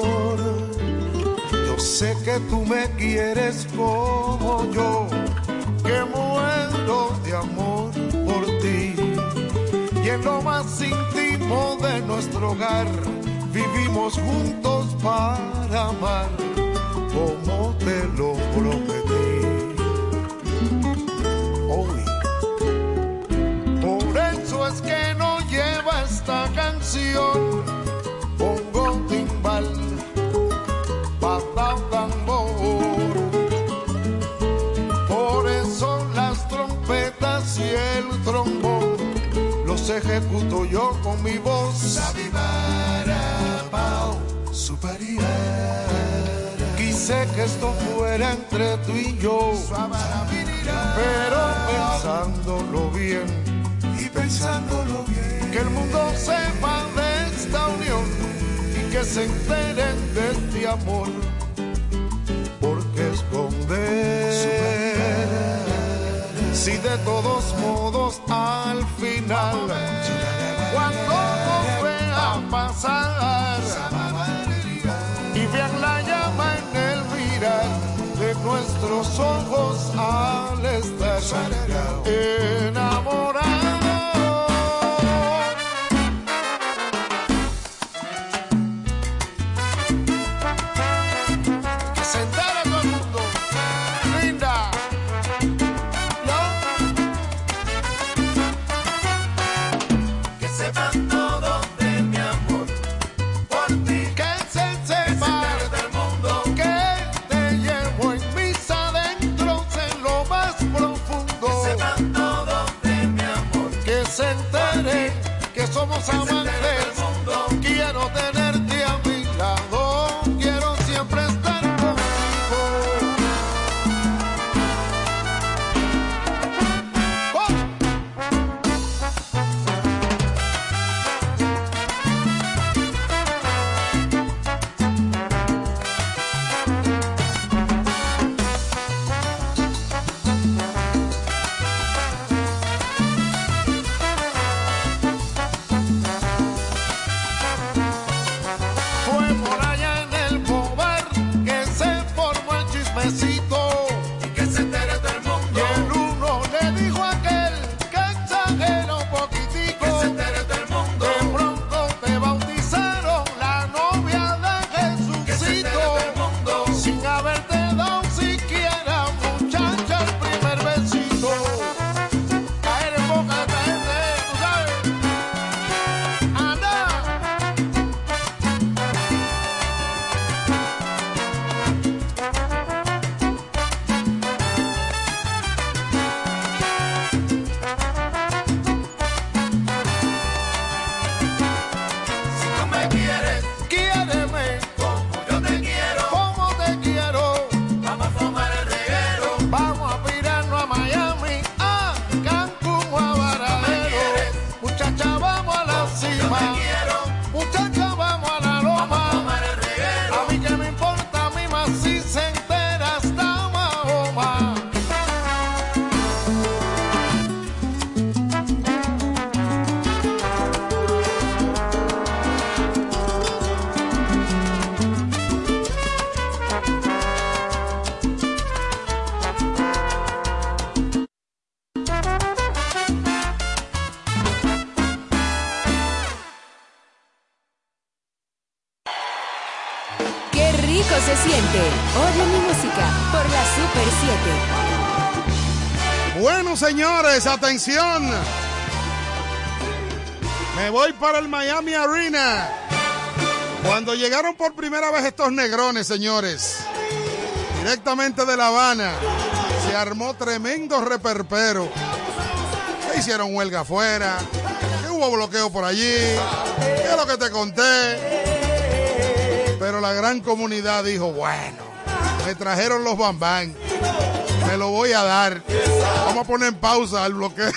Sé que tú me quieres como yo, que muero de amor por ti. Y en lo más íntimo de nuestro hogar vivimos juntos para amar, como te lo prometí. Ejecuto yo con mi voz. Quise que esto fuera entre tú y yo, pero pensándolo bien y pensándolo bien, que el mundo sepa de esta unión y que se enteren de este amor, porque esconder si de todos modos al final cuando nos vea pasar y vean la llama en el mirar de nuestros ojos al estar enamorados Vamos a. señores, atención. Me voy para el Miami Arena. Cuando llegaron por primera vez estos negrones, señores, directamente de La Habana, se armó tremendo reperpero. Se hicieron huelga afuera, que hubo bloqueo por allí, que es lo que te conté. Pero la gran comunidad dijo, bueno, me trajeron los bambán. Me lo voy a dar. Vamos a poner en pausa el bloqueo.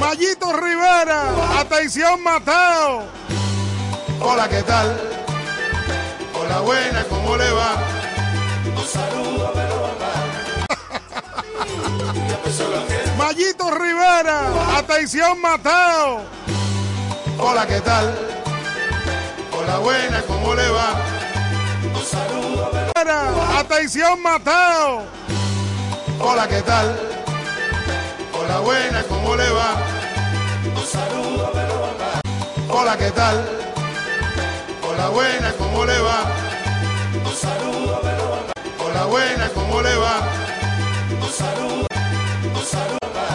Mayito Rivera, atención Mateo. Hola, ¿qué tal? Hola, buena, ¿cómo le va? Un saludo, Mayito Rivera, atención Mateo. Hola, ¿qué tal? Hola, buena, ¿cómo le va? Un saludo, Atención Mateo. Hola, ¿qué tal? Hola, buena, ¿cómo le va? Un saludo, Hola, ¿qué tal? Hola, buena, ¿cómo le va? Un saludo, Hola, buena, ¿cómo le va?